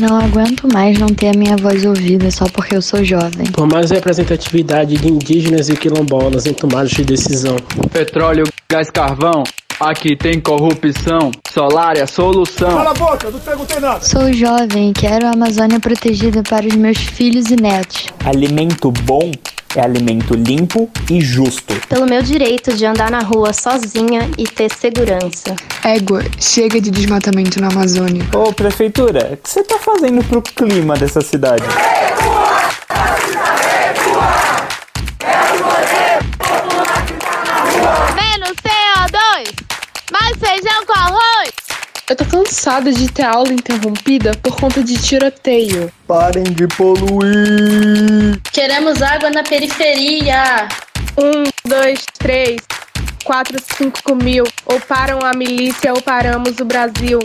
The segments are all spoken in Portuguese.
Não aguento mais não ter a minha voz ouvida só porque eu sou jovem. Por mais representatividade de indígenas e quilombolas em tomadas de decisão. Petróleo, gás, carvão. Aqui tem corrupção, solar é a solução. Cala a boca, não perguntei nada. Sou jovem e quero a Amazônia protegida para os meus filhos e netos. Alimento bom é alimento limpo e justo. Pelo meu direito de andar na rua sozinha e ter segurança. Égua, chega de desmatamento na Amazônia. Ô, prefeitura, o que você tá fazendo pro clima dessa cidade? Menos Mais feijão com arroz! Eu tô cansada de ter aula interrompida por conta de tiroteio. Parem de poluir! Queremos água na periferia! Um, dois, três, quatro, cinco mil. Ou param a milícia ou paramos o Brasil.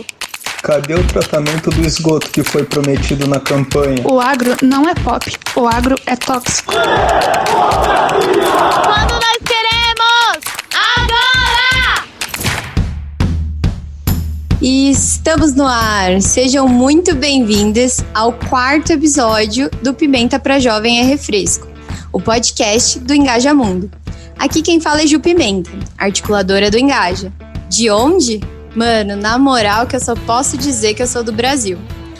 Cadê o tratamento do esgoto que foi prometido na campanha? O agro não é pop, o agro é tóxico. Quando nós E estamos no ar. Sejam muito bem-vindas ao quarto episódio do Pimenta para Jovem é Refresco, o podcast do Engaja Mundo. Aqui quem fala é Ju Pimenta, articuladora do Engaja. De onde? Mano, na moral que eu só posso dizer que eu sou do Brasil.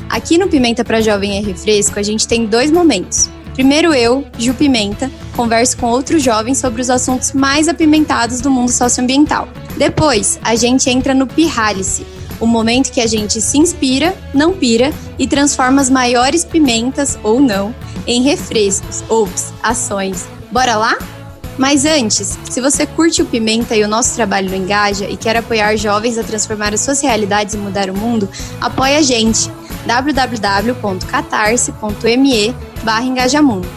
Aqui no Pimenta para Jovem é Refresco, a gente tem dois momentos. Primeiro eu, Ju Pimenta, converso com outros jovens sobre os assuntos mais apimentados do mundo socioambiental. Depois, a gente entra no Pirralice, o momento que a gente se inspira, não pira e transforma as maiores pimentas, ou não, em refrescos, ops, ações. Bora lá? Mas antes, se você curte o Pimenta e o nosso trabalho no Engaja e quer apoiar jovens a transformar as suas realidades e mudar o mundo, apoie a gente www.catarse.me barra Engajamundo.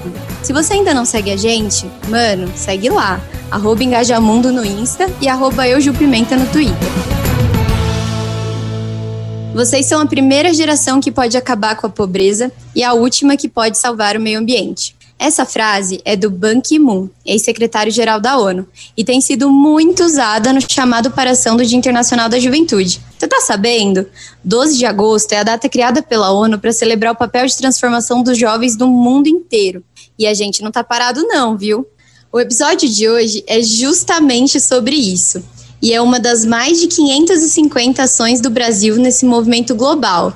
Se você ainda não segue a gente, mano, segue lá, arroba Engajamundo no Insta e arroba Eujupimenta no Twitter. Vocês são a primeira geração que pode acabar com a pobreza e a última que pode salvar o meio ambiente. Essa frase é do Ban Ki-moon, ex-secretário-geral da ONU, e tem sido muito usada no chamado para ação do Dia Internacional da Juventude. Você tá sabendo? 12 de agosto é a data criada pela ONU para celebrar o papel de transformação dos jovens do mundo inteiro. E a gente não tá parado não, viu? O episódio de hoje é justamente sobre isso. E é uma das mais de 550 ações do Brasil nesse movimento global,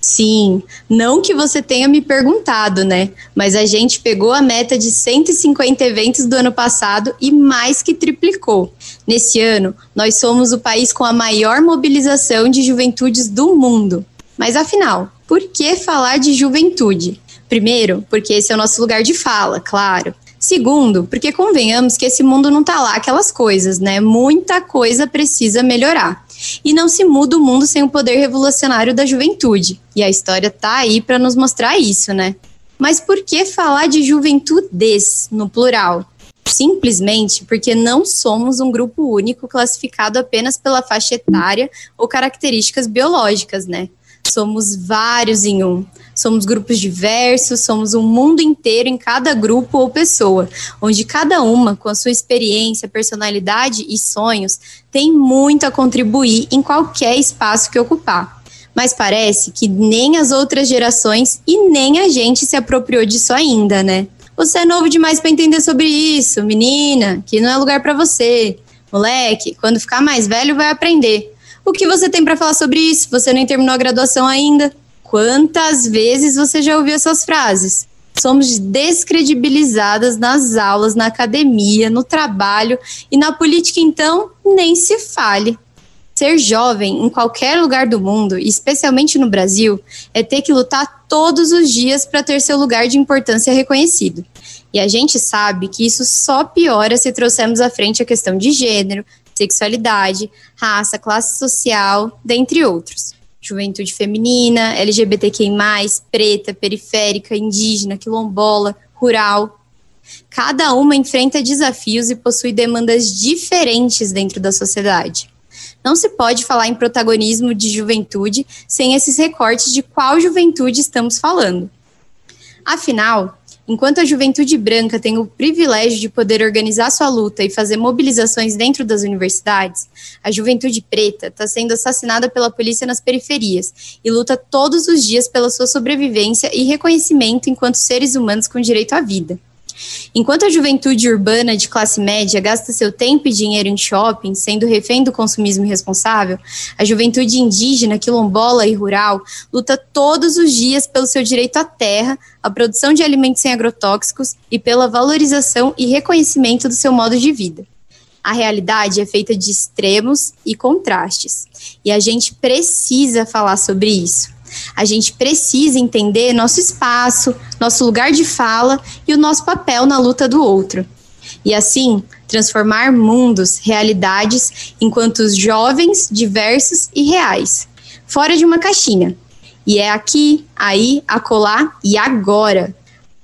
Sim, não que você tenha me perguntado, né? Mas a gente pegou a meta de 150 eventos do ano passado e mais que triplicou. Nesse ano, nós somos o país com a maior mobilização de juventudes do mundo. Mas afinal, por que falar de juventude? Primeiro, porque esse é o nosso lugar de fala, claro. Segundo, porque convenhamos que esse mundo não tá lá aquelas coisas, né? Muita coisa precisa melhorar. E não se muda o mundo sem o poder revolucionário da juventude. E a história tá aí para nos mostrar isso, né? Mas por que falar de juventudes no plural? Simplesmente porque não somos um grupo único classificado apenas pela faixa etária ou características biológicas, né? Somos vários em um. Somos grupos diversos, somos um mundo inteiro em cada grupo ou pessoa, onde cada uma, com a sua experiência, personalidade e sonhos, tem muito a contribuir em qualquer espaço que ocupar. Mas parece que nem as outras gerações e nem a gente se apropriou disso ainda, né? Você é novo demais para entender sobre isso, menina, que não é lugar para você. Moleque, quando ficar mais velho vai aprender. O que você tem para falar sobre isso? Você nem terminou a graduação ainda? Quantas vezes você já ouviu essas frases? Somos descredibilizadas nas aulas, na academia, no trabalho e na política, então, nem se fale. Ser jovem em qualquer lugar do mundo, especialmente no Brasil, é ter que lutar todos os dias para ter seu lugar de importância reconhecido. E a gente sabe que isso só piora se trouxermos à frente a questão de gênero, sexualidade, raça, classe social, dentre outros. Juventude feminina, LGBTQI, preta, periférica, indígena, quilombola, rural. Cada uma enfrenta desafios e possui demandas diferentes dentro da sociedade. Não se pode falar em protagonismo de juventude sem esses recortes de qual juventude estamos falando. Afinal, Enquanto a juventude branca tem o privilégio de poder organizar sua luta e fazer mobilizações dentro das universidades, a juventude preta está sendo assassinada pela polícia nas periferias e luta todos os dias pela sua sobrevivência e reconhecimento enquanto seres humanos com direito à vida. Enquanto a juventude urbana de classe média gasta seu tempo e dinheiro em shopping, sendo refém do consumismo irresponsável, a juventude indígena, quilombola e rural luta todos os dias pelo seu direito à terra, à produção de alimentos sem agrotóxicos e pela valorização e reconhecimento do seu modo de vida. A realidade é feita de extremos e contrastes, e a gente precisa falar sobre isso. A gente precisa entender nosso espaço, nosso lugar de fala e o nosso papel na luta do outro. E assim, transformar mundos, realidades, enquanto jovens, diversos e reais, fora de uma caixinha. E é aqui, aí, acolá e agora.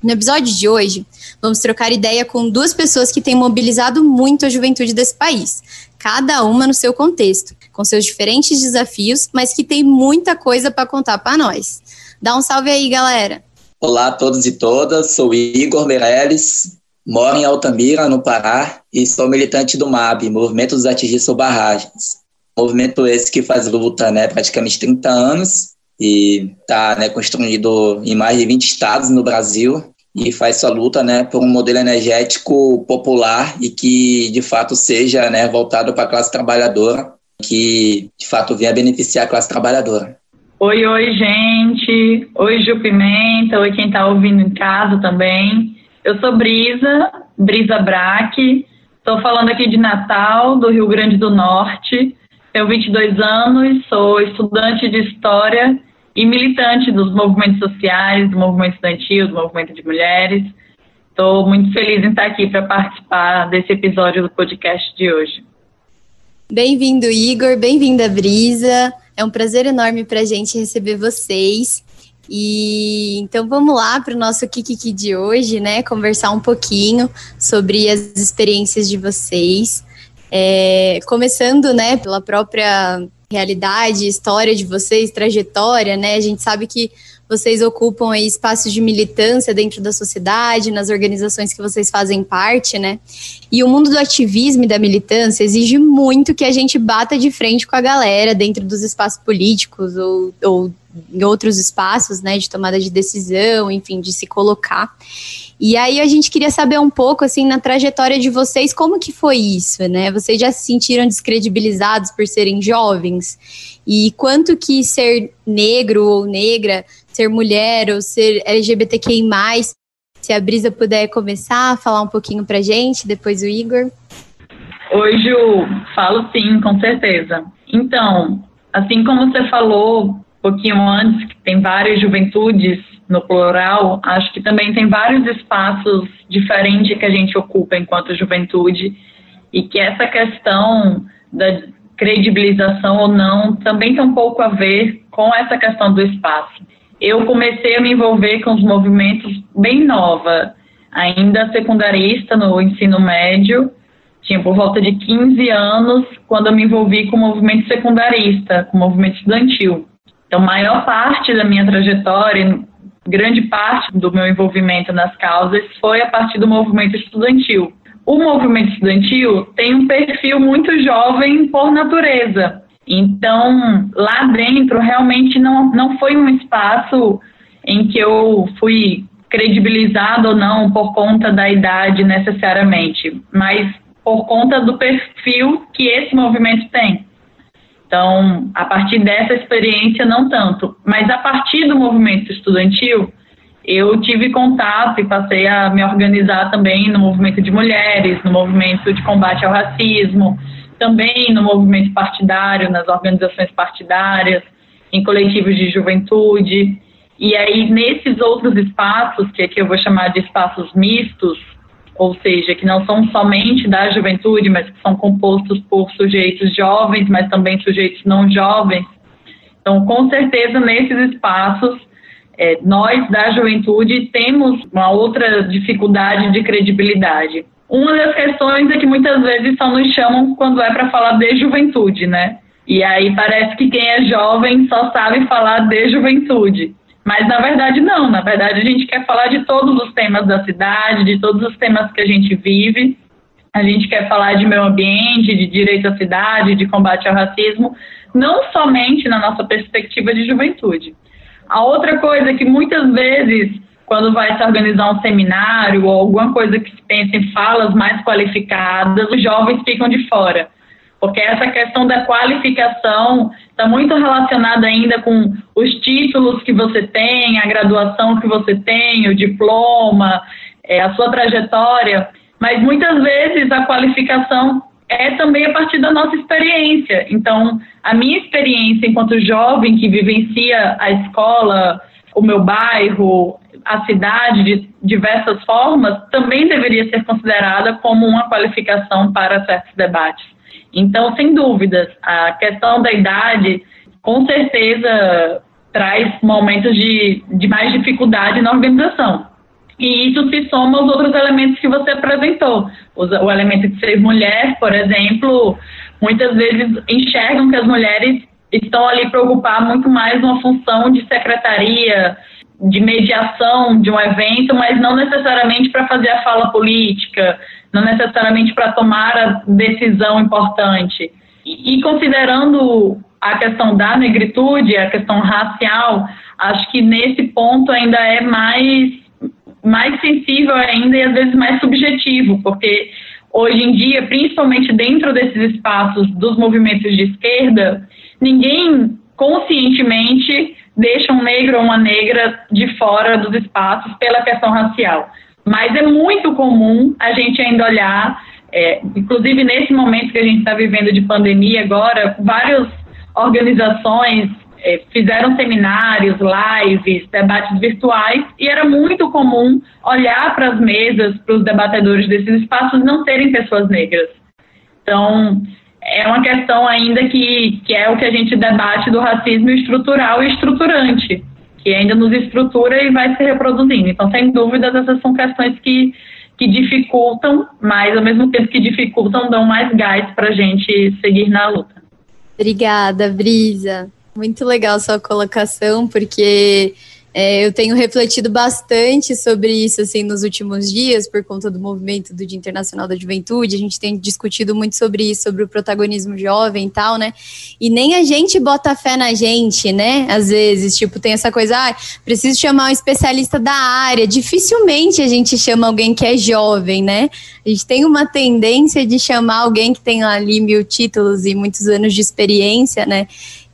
No episódio de hoje, vamos trocar ideia com duas pessoas que têm mobilizado muito a juventude desse país, cada uma no seu contexto com seus diferentes desafios, mas que tem muita coisa para contar para nós. Dá um salve aí, galera. Olá a todos e todas, sou Igor Meirelles, moro em Altamira, no Pará, e sou militante do MAB, Movimento dos Atingistas Barragens. Movimento esse que faz luta né, praticamente 30 anos e está né, construído em mais de 20 estados no Brasil e faz sua luta né, por um modelo energético popular e que de fato seja né, voltado para a classe trabalhadora que de fato venha beneficiar a classe trabalhadora. Oi, oi, gente. Oi, Ju Pimenta. Oi, quem está ouvindo em casa também. Eu sou Brisa, Brisa Braque. Estou falando aqui de Natal, do Rio Grande do Norte. Tenho 22 anos, sou estudante de História e militante dos movimentos sociais, do movimento estudantil, do movimento de mulheres. Estou muito feliz em estar aqui para participar desse episódio do podcast de hoje. Bem-vindo, Igor. Bem-vinda, Brisa. É um prazer enorme para a gente receber vocês. E então vamos lá para o nosso Kikiki de hoje, né? Conversar um pouquinho sobre as experiências de vocês. É, começando, né, pela própria realidade, história de vocês, trajetória, né? A gente sabe que vocês ocupam aí espaços de militância dentro da sociedade, nas organizações que vocês fazem parte, né? E o mundo do ativismo e da militância exige muito que a gente bata de frente com a galera dentro dos espaços políticos ou, ou em outros espaços, né, de tomada de decisão, enfim, de se colocar. E aí a gente queria saber um pouco, assim, na trajetória de vocês, como que foi isso, né? Vocês já se sentiram descredibilizados por serem jovens? E quanto que ser negro ou negra, ser mulher ou ser LGBTQI+, se a Brisa puder começar a falar um pouquinho pra gente, depois o Igor. Oi, Ju, falo sim, com certeza. Então, assim como você falou, pouquinho antes, que tem várias juventudes no plural, acho que também tem vários espaços diferentes que a gente ocupa enquanto juventude e que essa questão da credibilização ou não também tem um pouco a ver com essa questão do espaço. Eu comecei a me envolver com os movimentos bem nova, ainda secundarista no ensino médio, tinha por volta de 15 anos quando eu me envolvi com o movimento secundarista, com o movimento estudantil. Então, maior parte da minha trajetória, grande parte do meu envolvimento nas causas foi a partir do movimento estudantil. O movimento estudantil tem um perfil muito jovem por natureza. Então, lá dentro, realmente não, não foi um espaço em que eu fui credibilizado ou não por conta da idade necessariamente, mas por conta do perfil que esse movimento tem. Então, a partir dessa experiência, não tanto. Mas a partir do movimento estudantil, eu tive contato e passei a me organizar também no movimento de mulheres, no movimento de combate ao racismo, também no movimento partidário, nas organizações partidárias, em coletivos de juventude. E aí, nesses outros espaços, que aqui eu vou chamar de espaços mistos, ou seja, que não são somente da juventude, mas que são compostos por sujeitos jovens, mas também sujeitos não jovens. Então, com certeza, nesses espaços, é, nós da juventude temos uma outra dificuldade de credibilidade. Uma das questões é que muitas vezes só nos chamam quando é para falar de juventude, né? E aí parece que quem é jovem só sabe falar de juventude. Mas na verdade não, na verdade a gente quer falar de todos os temas da cidade, de todos os temas que a gente vive. A gente quer falar de meio ambiente, de direito à cidade, de combate ao racismo, não somente na nossa perspectiva de juventude. A outra coisa é que muitas vezes, quando vai se organizar um seminário ou alguma coisa que se pensa em falas mais qualificadas, os jovens ficam de fora. Porque essa questão da qualificação está muito relacionada ainda com os títulos que você tem, a graduação que você tem, o diploma, é, a sua trajetória. Mas muitas vezes a qualificação é também a partir da nossa experiência. Então, a minha experiência enquanto jovem que vivencia a escola, o meu bairro, a cidade de diversas formas, também deveria ser considerada como uma qualificação para certos debates. Então, sem dúvidas, a questão da idade, com certeza, traz momentos de, de mais dificuldade na organização. E isso se soma aos outros elementos que você apresentou. O elemento de ser mulher, por exemplo, muitas vezes enxergam que as mulheres estão ali para ocupar muito mais uma função de secretaria, de mediação de um evento, mas não necessariamente para fazer a fala política, não necessariamente para tomar a decisão importante. E, e considerando a questão da negritude, a questão racial, acho que nesse ponto ainda é mais mais sensível ainda e às vezes mais subjetivo, porque hoje em dia, principalmente dentro desses espaços dos movimentos de esquerda, ninguém conscientemente deixa um negro ou uma negra de fora dos espaços pela questão racial. Mas é muito comum a gente ainda olhar, é, inclusive nesse momento que a gente está vivendo de pandemia agora, várias organizações é, fizeram seminários, lives, debates virtuais, e era muito comum olhar para as mesas, para os debatedores desses espaços, não terem pessoas negras. Então, é uma questão ainda que, que é o que a gente debate do racismo estrutural e estruturante, que ainda nos estrutura e vai se reproduzindo. Então, sem dúvidas, essas são questões que, que dificultam, mas ao mesmo tempo que dificultam, dão mais gás para a gente seguir na luta. Obrigada, Brisa. Muito legal sua colocação, porque é, eu tenho refletido bastante sobre isso assim nos últimos dias, por conta do movimento do Dia Internacional da Juventude. A gente tem discutido muito sobre isso, sobre o protagonismo jovem e tal, né? E nem a gente bota fé na gente, né? Às vezes, tipo, tem essa coisa, ah, preciso chamar um especialista da área. Dificilmente a gente chama alguém que é jovem, né? A gente tem uma tendência de chamar alguém que tem ali mil títulos e muitos anos de experiência, né?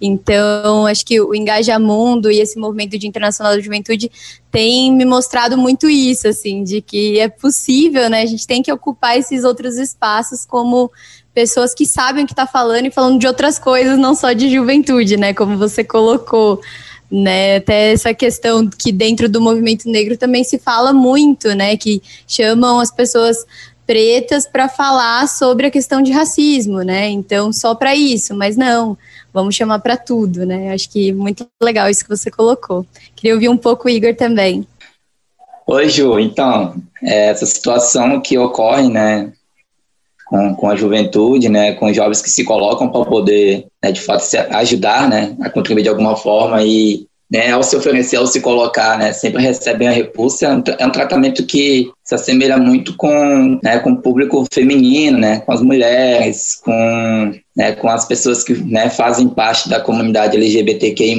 Então, acho que o Engajamundo e esse movimento de internacional da juventude tem me mostrado muito isso, assim, de que é possível, né? A gente tem que ocupar esses outros espaços como pessoas que sabem o que está falando e falando de outras coisas, não só de juventude, né? Como você colocou. Né, até essa questão que dentro do movimento negro também se fala muito, né, que chamam as pessoas pretas para falar sobre a questão de racismo, né? Então só para isso, mas não vamos chamar para tudo, né? Acho que muito legal isso que você colocou. Queria ouvir um pouco o Igor também. Oi, Ju. Então, é, essa situação que ocorre, né, com, com a juventude, né, com os jovens que se colocam para poder, né, de fato, se ajudar, né, a contribuir de alguma forma e né, ao se oferecer, ao se colocar, né, sempre recebem a repulsa. É um, é tratamento que se assemelha muito com, né, com o público feminino, né, com as mulheres, com, né, com as pessoas que né, fazem parte da comunidade LGBTQI+.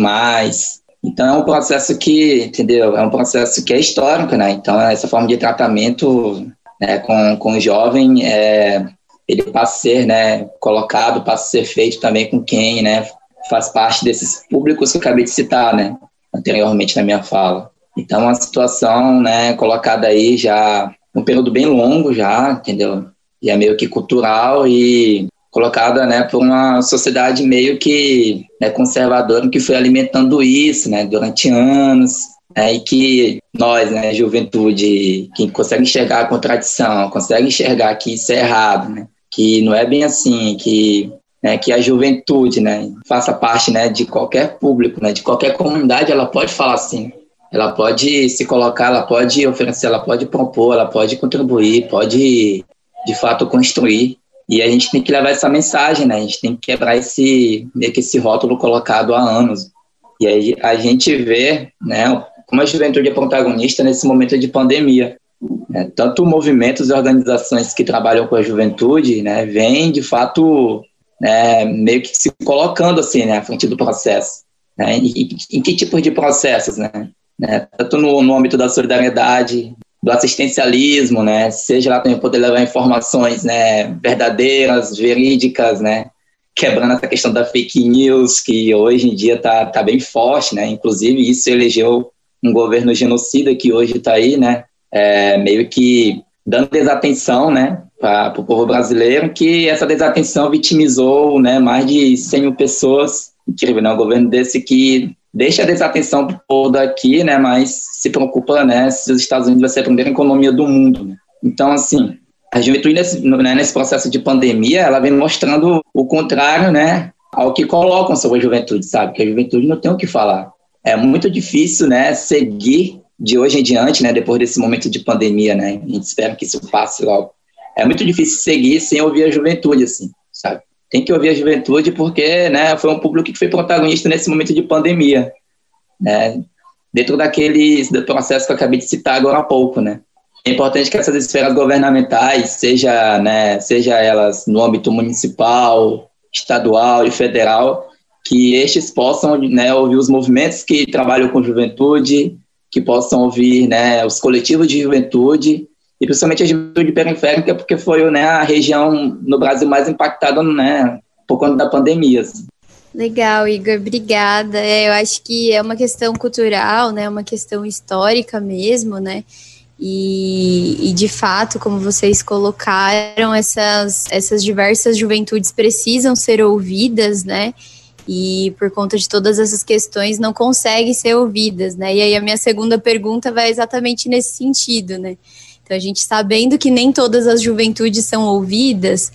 Então é um processo que, entendeu? É um processo que é histórico, né? Então essa forma de tratamento né, com, com o jovem, é, ele passa a ser né, colocado, passa a ser feito também com quem né, faz parte desses públicos que eu acabei de citar, né, anteriormente na minha fala. Então, uma situação, né, colocada aí já um período bem longo já, entendeu? E é meio que cultural e colocada, né, por uma sociedade meio que né, conservadora que foi alimentando isso, né, durante anos, né, e que nós, né, juventude, que consegue enxergar a contradição, consegue enxergar que isso é errado, né, que não é bem assim, que né, que a juventude, né, faça parte, né, de qualquer público, né, de qualquer comunidade, ela pode falar assim, ela pode se colocar, ela pode oferecer, ela pode propor, ela pode contribuir, pode de fato construir. E a gente tem que levar essa mensagem, né? A gente tem que quebrar esse meio que esse rótulo colocado há anos. E aí a gente vê, né, como a juventude é protagonista nesse momento de pandemia. Né? Tanto movimentos e organizações que trabalham com a juventude, né, vêm de fato né, meio que se colocando assim, né, à frente do processo. Né, em, em que tipos de processos, né? né tanto no, no âmbito da solidariedade, do assistencialismo, né, seja lá também poder levar informações, né, verdadeiras, verídicas, né, quebrando essa questão da fake news que hoje em dia está tá bem forte, né, inclusive isso elegeu um governo genocida que hoje está aí, né, é, meio que dando desatenção, né, para o povo brasileiro, que essa desatenção vitimizou, né, mais de 100 mil pessoas, incrível, né, um governo desse que deixa a desatenção povo daqui, né, mas se preocupa, né, se os Estados Unidos vai ser a primeira economia do mundo. Né? Então, assim, a juventude nesse, né, nesse processo de pandemia, ela vem mostrando o contrário, né, ao que colocam sobre a juventude, sabe? Que a juventude não tem o que falar. É muito difícil, né, seguir de hoje em diante, né, depois desse momento de pandemia, né? A gente espera que isso passe logo. É muito difícil seguir sem ouvir a juventude, assim, sabe? Tem que ouvir a juventude porque né, foi um público que foi protagonista nesse momento de pandemia, né, dentro daquele processo que eu acabei de citar agora há pouco, né. É importante que essas esferas governamentais, seja, né, seja elas no âmbito municipal, estadual e federal, que estes possam né, ouvir os movimentos que trabalham com juventude, que possam ouvir né, os coletivos de juventude e principalmente a juventude periférica, porque foi né, a região no Brasil mais impactada né, por conta da pandemia. Assim. Legal, Igor, obrigada. É, eu acho que é uma questão cultural, né, uma questão histórica mesmo, né, e, e, de fato, como vocês colocaram, essas, essas diversas juventudes precisam ser ouvidas, né? E por conta de todas essas questões não conseguem ser ouvidas, né? E aí a minha segunda pergunta vai exatamente nesse sentido, né? Então, a gente sabendo que nem todas as juventudes são ouvidas,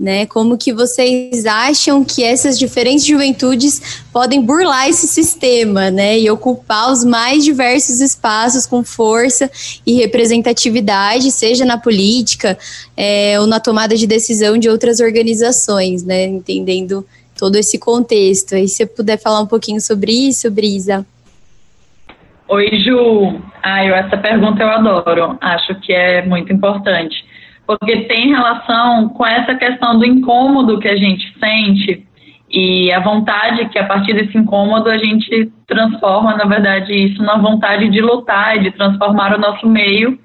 né? Como que vocês acham que essas diferentes juventudes podem burlar esse sistema, né? E ocupar os mais diversos espaços com força e representatividade, seja na política é, ou na tomada de decisão de outras organizações, né? Entendendo todo esse contexto. Aí, se você puder falar um pouquinho sobre isso, Brisa. Oi, Ju. Ah, eu, essa pergunta eu adoro. Acho que é muito importante. Porque tem relação com essa questão do incômodo que a gente sente e a vontade que a partir desse incômodo a gente transforma, na verdade, isso na vontade de lutar e de transformar o nosso meio,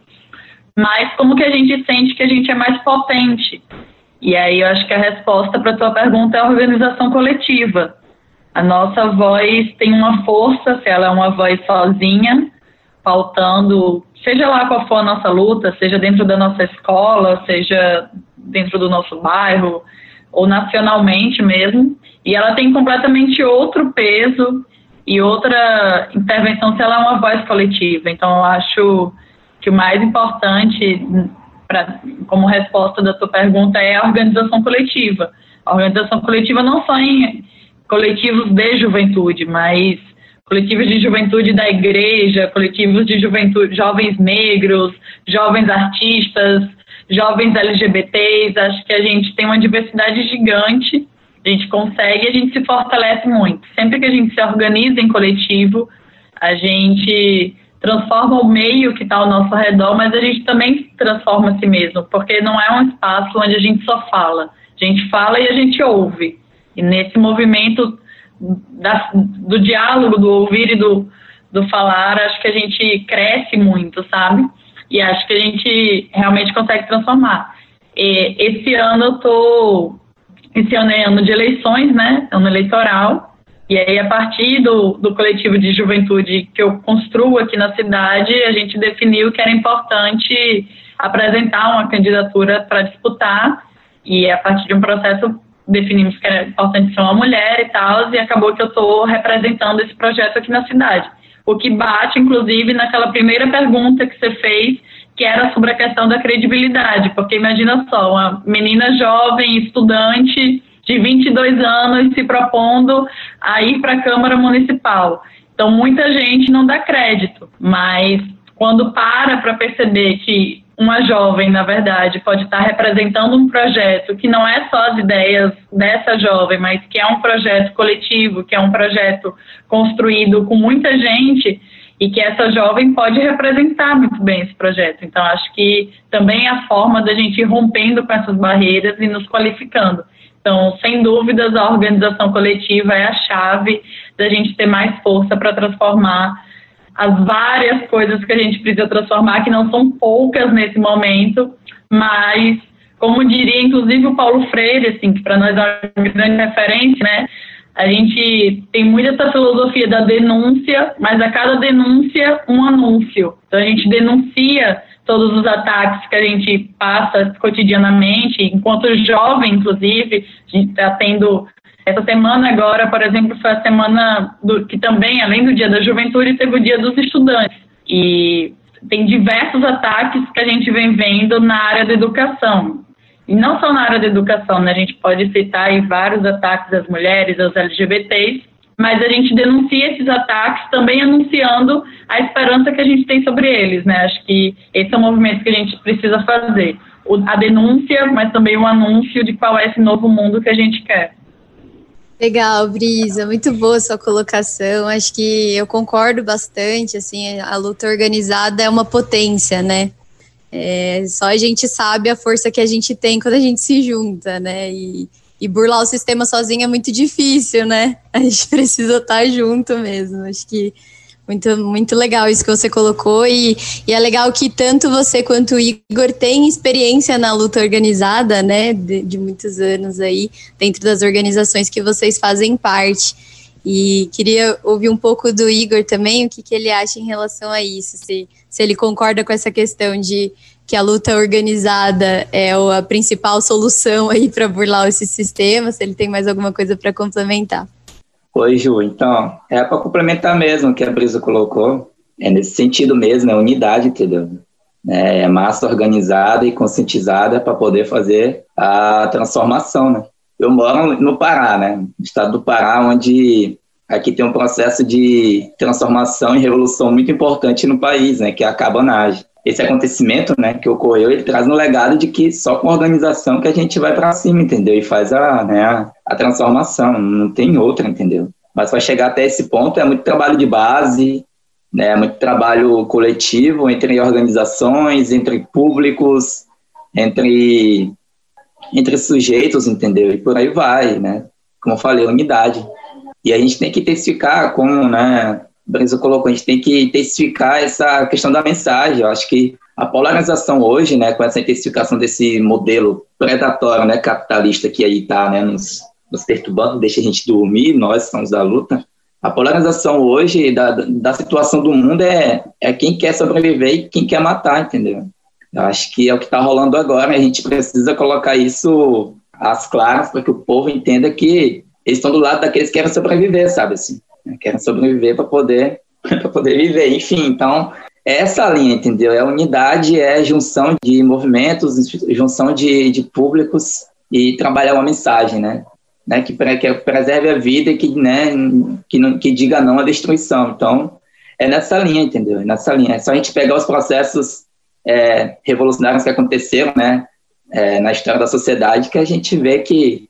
mas como que a gente sente que a gente é mais potente. E aí eu acho que a resposta para a tua pergunta é a organização coletiva. A nossa voz tem uma força, se ela é uma voz sozinha, faltando, seja lá qual for a nossa luta, seja dentro da nossa escola, seja dentro do nosso bairro, ou nacionalmente mesmo, e ela tem completamente outro peso e outra intervenção se ela é uma voz coletiva. Então, eu acho que o mais importante, pra, como resposta da tua pergunta, é a organização coletiva. A organização coletiva não só em coletivos de juventude, mas coletivos de juventude da igreja, coletivos de juventude, jovens negros, jovens artistas, jovens LGBTs. Acho que a gente tem uma diversidade gigante, a gente consegue, a gente se fortalece muito. Sempre que a gente se organiza em coletivo, a gente transforma o meio que está ao nosso redor, mas a gente também transforma a si mesmo, porque não é um espaço onde a gente só fala. A gente fala e a gente ouve. E nesse movimento da, do diálogo, do ouvir e do, do falar, acho que a gente cresce muito, sabe? E acho que a gente realmente consegue transformar. E esse ano eu tô esse ano é ano de eleições, né? Ano eleitoral. E aí, a partir do, do coletivo de juventude que eu construo aqui na cidade, a gente definiu que era importante apresentar uma candidatura para disputar. E a partir de um processo definimos que era importante ser uma mulher e tal, e acabou que eu estou representando esse projeto aqui na cidade. O que bate, inclusive, naquela primeira pergunta que você fez, que era sobre a questão da credibilidade, porque imagina só, uma menina jovem, estudante de 22 anos se propondo a ir para a Câmara Municipal. Então, muita gente não dá crédito, mas quando para para perceber que uma jovem, na verdade, pode estar representando um projeto que não é só as ideias dessa jovem, mas que é um projeto coletivo, que é um projeto construído com muita gente e que essa jovem pode representar muito bem esse projeto. Então, acho que também é a forma da gente ir rompendo com essas barreiras e nos qualificando. Então, sem dúvidas, a organização coletiva é a chave da gente ter mais força para transformar as várias coisas que a gente precisa transformar, que não são poucas nesse momento, mas, como diria inclusive o Paulo Freire, assim, que para nós é uma grande referência, né? A gente tem muito essa filosofia da denúncia, mas a cada denúncia, um anúncio. Então, a gente denuncia todos os ataques que a gente passa cotidianamente, enquanto jovem, inclusive, a gente está tendo essa semana agora, por exemplo, foi a semana do, que também, além do Dia da Juventude, teve o Dia dos Estudantes. E tem diversos ataques que a gente vem vendo na área da educação. E não só na área da educação, né? A gente pode citar aí vários ataques às mulheres, aos LGBTs, mas a gente denuncia esses ataques também anunciando a esperança que a gente tem sobre eles, né? Acho que esse é o movimento que a gente precisa fazer. O, a denúncia, mas também o anúncio de qual é esse novo mundo que a gente quer. Legal, Brisa, muito boa sua colocação. Acho que eu concordo bastante. Assim, a luta organizada é uma potência, né? É, só a gente sabe a força que a gente tem quando a gente se junta, né? E, e burlar o sistema sozinho é muito difícil, né? A gente precisa estar junto mesmo. Acho que muito, muito legal isso que você colocou, e, e é legal que tanto você quanto o Igor têm experiência na luta organizada, né, de, de muitos anos aí, dentro das organizações que vocês fazem parte. E queria ouvir um pouco do Igor também, o que, que ele acha em relação a isso, se, se ele concorda com essa questão de que a luta organizada é a principal solução aí para burlar esse sistema, se ele tem mais alguma coisa para complementar. Oi, Ju. Então, é para complementar mesmo o que a Brisa colocou. É nesse sentido mesmo, é unidade, entendeu? É, é massa organizada e conscientizada para poder fazer a transformação, né? Eu moro no Pará, né? No estado do Pará, onde aqui tem um processo de transformação e revolução muito importante no país, né? Que é a cabanagem esse acontecimento, né, que ocorreu, ele traz um legado de que só com organização que a gente vai para cima, entendeu? E faz a, né, a, a transformação, não tem outra, entendeu? Mas para chegar até esse ponto é muito trabalho de base, né, muito trabalho coletivo entre organizações, entre públicos, entre entre sujeitos, entendeu? E por aí vai, né? Como eu falei, unidade. E a gente tem que intensificar como, né, Brisa colocou, a gente tem que intensificar essa questão da mensagem. Eu acho que a polarização hoje, né, com essa intensificação desse modelo predatório, né, capitalista que aí está, né, nos, nos perturbando, deixa a gente dormir, nós somos da luta. A polarização hoje da, da situação do mundo é, é quem quer sobreviver e quem quer matar, entendeu? Eu acho que é o que está rolando agora. A gente precisa colocar isso às claras para que o povo entenda que eles estão do lado daqueles que querem sobreviver, sabe assim? Né? querem sobreviver para poder, poder viver. Enfim, então, essa linha, entendeu? É unidade, é junção de movimentos, junção de, de públicos e trabalhar uma mensagem, né? né? Que, que preserve a vida e que, né, que, não, que diga não à destruição. Então, é nessa linha, entendeu? É nessa linha. É só a gente pegar os processos é, revolucionários que aconteceram, né? É, na história da sociedade que a gente vê que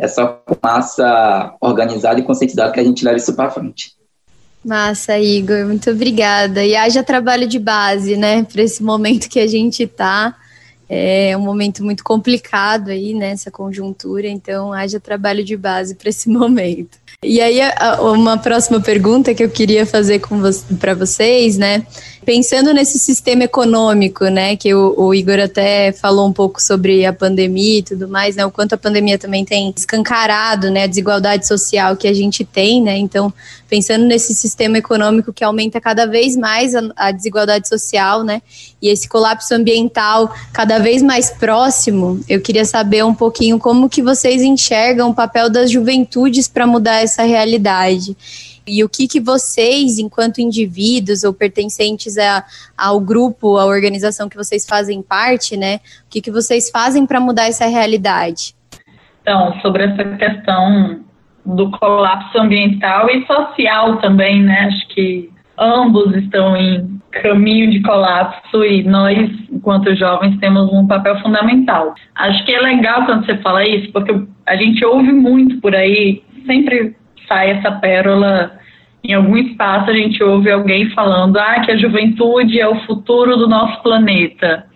é só massa organizada e conscientizada que a gente leva isso para frente. Massa, Igor, muito obrigada. E haja trabalho de base, né, para esse momento que a gente está. É um momento muito complicado aí nessa conjuntura, então haja trabalho de base para esse momento. E aí, uma próxima pergunta que eu queria fazer para vocês, né? Pensando nesse sistema econômico, né, que o, o, Igor até falou um pouco sobre a pandemia e tudo mais, né, o quanto a pandemia também tem escancarado, né, a desigualdade social que a gente tem, né, então pensando nesse sistema econômico que aumenta cada vez mais a, a desigualdade social, né, e esse colapso ambiental cada vez mais próximo, eu queria saber um pouquinho como que vocês enxergam o papel das juventudes para mudar essa realidade e o que, que vocês, enquanto indivíduos ou pertencentes a, ao grupo, à organização que vocês fazem parte, né? O que, que vocês fazem para mudar essa realidade? Então, sobre essa questão do colapso ambiental e social também, né? Acho que ambos estão em, caminho de colapso e nós, enquanto jovens, temos um papel fundamental. Acho que é legal quando você fala isso, porque a gente ouve muito por aí, sempre sai essa pérola em algum espaço a gente ouve alguém falando ah, que a juventude é o futuro do nosso planeta.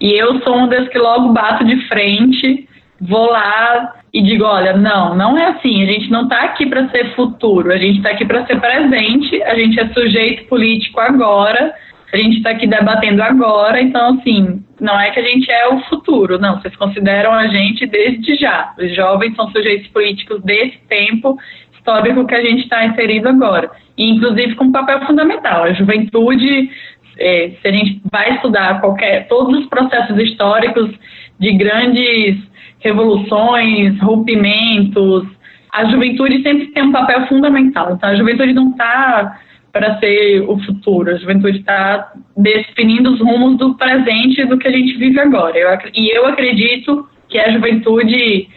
E eu sou uma das que logo bato de frente, vou lá e digo, olha, não, não é assim. A gente não está aqui para ser futuro, a gente está aqui para ser presente, a gente é sujeito político agora, a gente está aqui debatendo agora, então, assim, não é que a gente é o futuro, não, vocês consideram a gente desde já. Os jovens são sujeitos políticos desse tempo histórico que a gente está inserido agora. E, inclusive, com um papel fundamental. A juventude, é, se a gente vai estudar qualquer, todos os processos históricos de grandes revoluções, rompimentos, a juventude sempre tem um papel fundamental. Então, a juventude não está para ser o futuro, a juventude está definindo os rumos do presente do que a gente vive agora. Eu, e eu acredito que a juventude,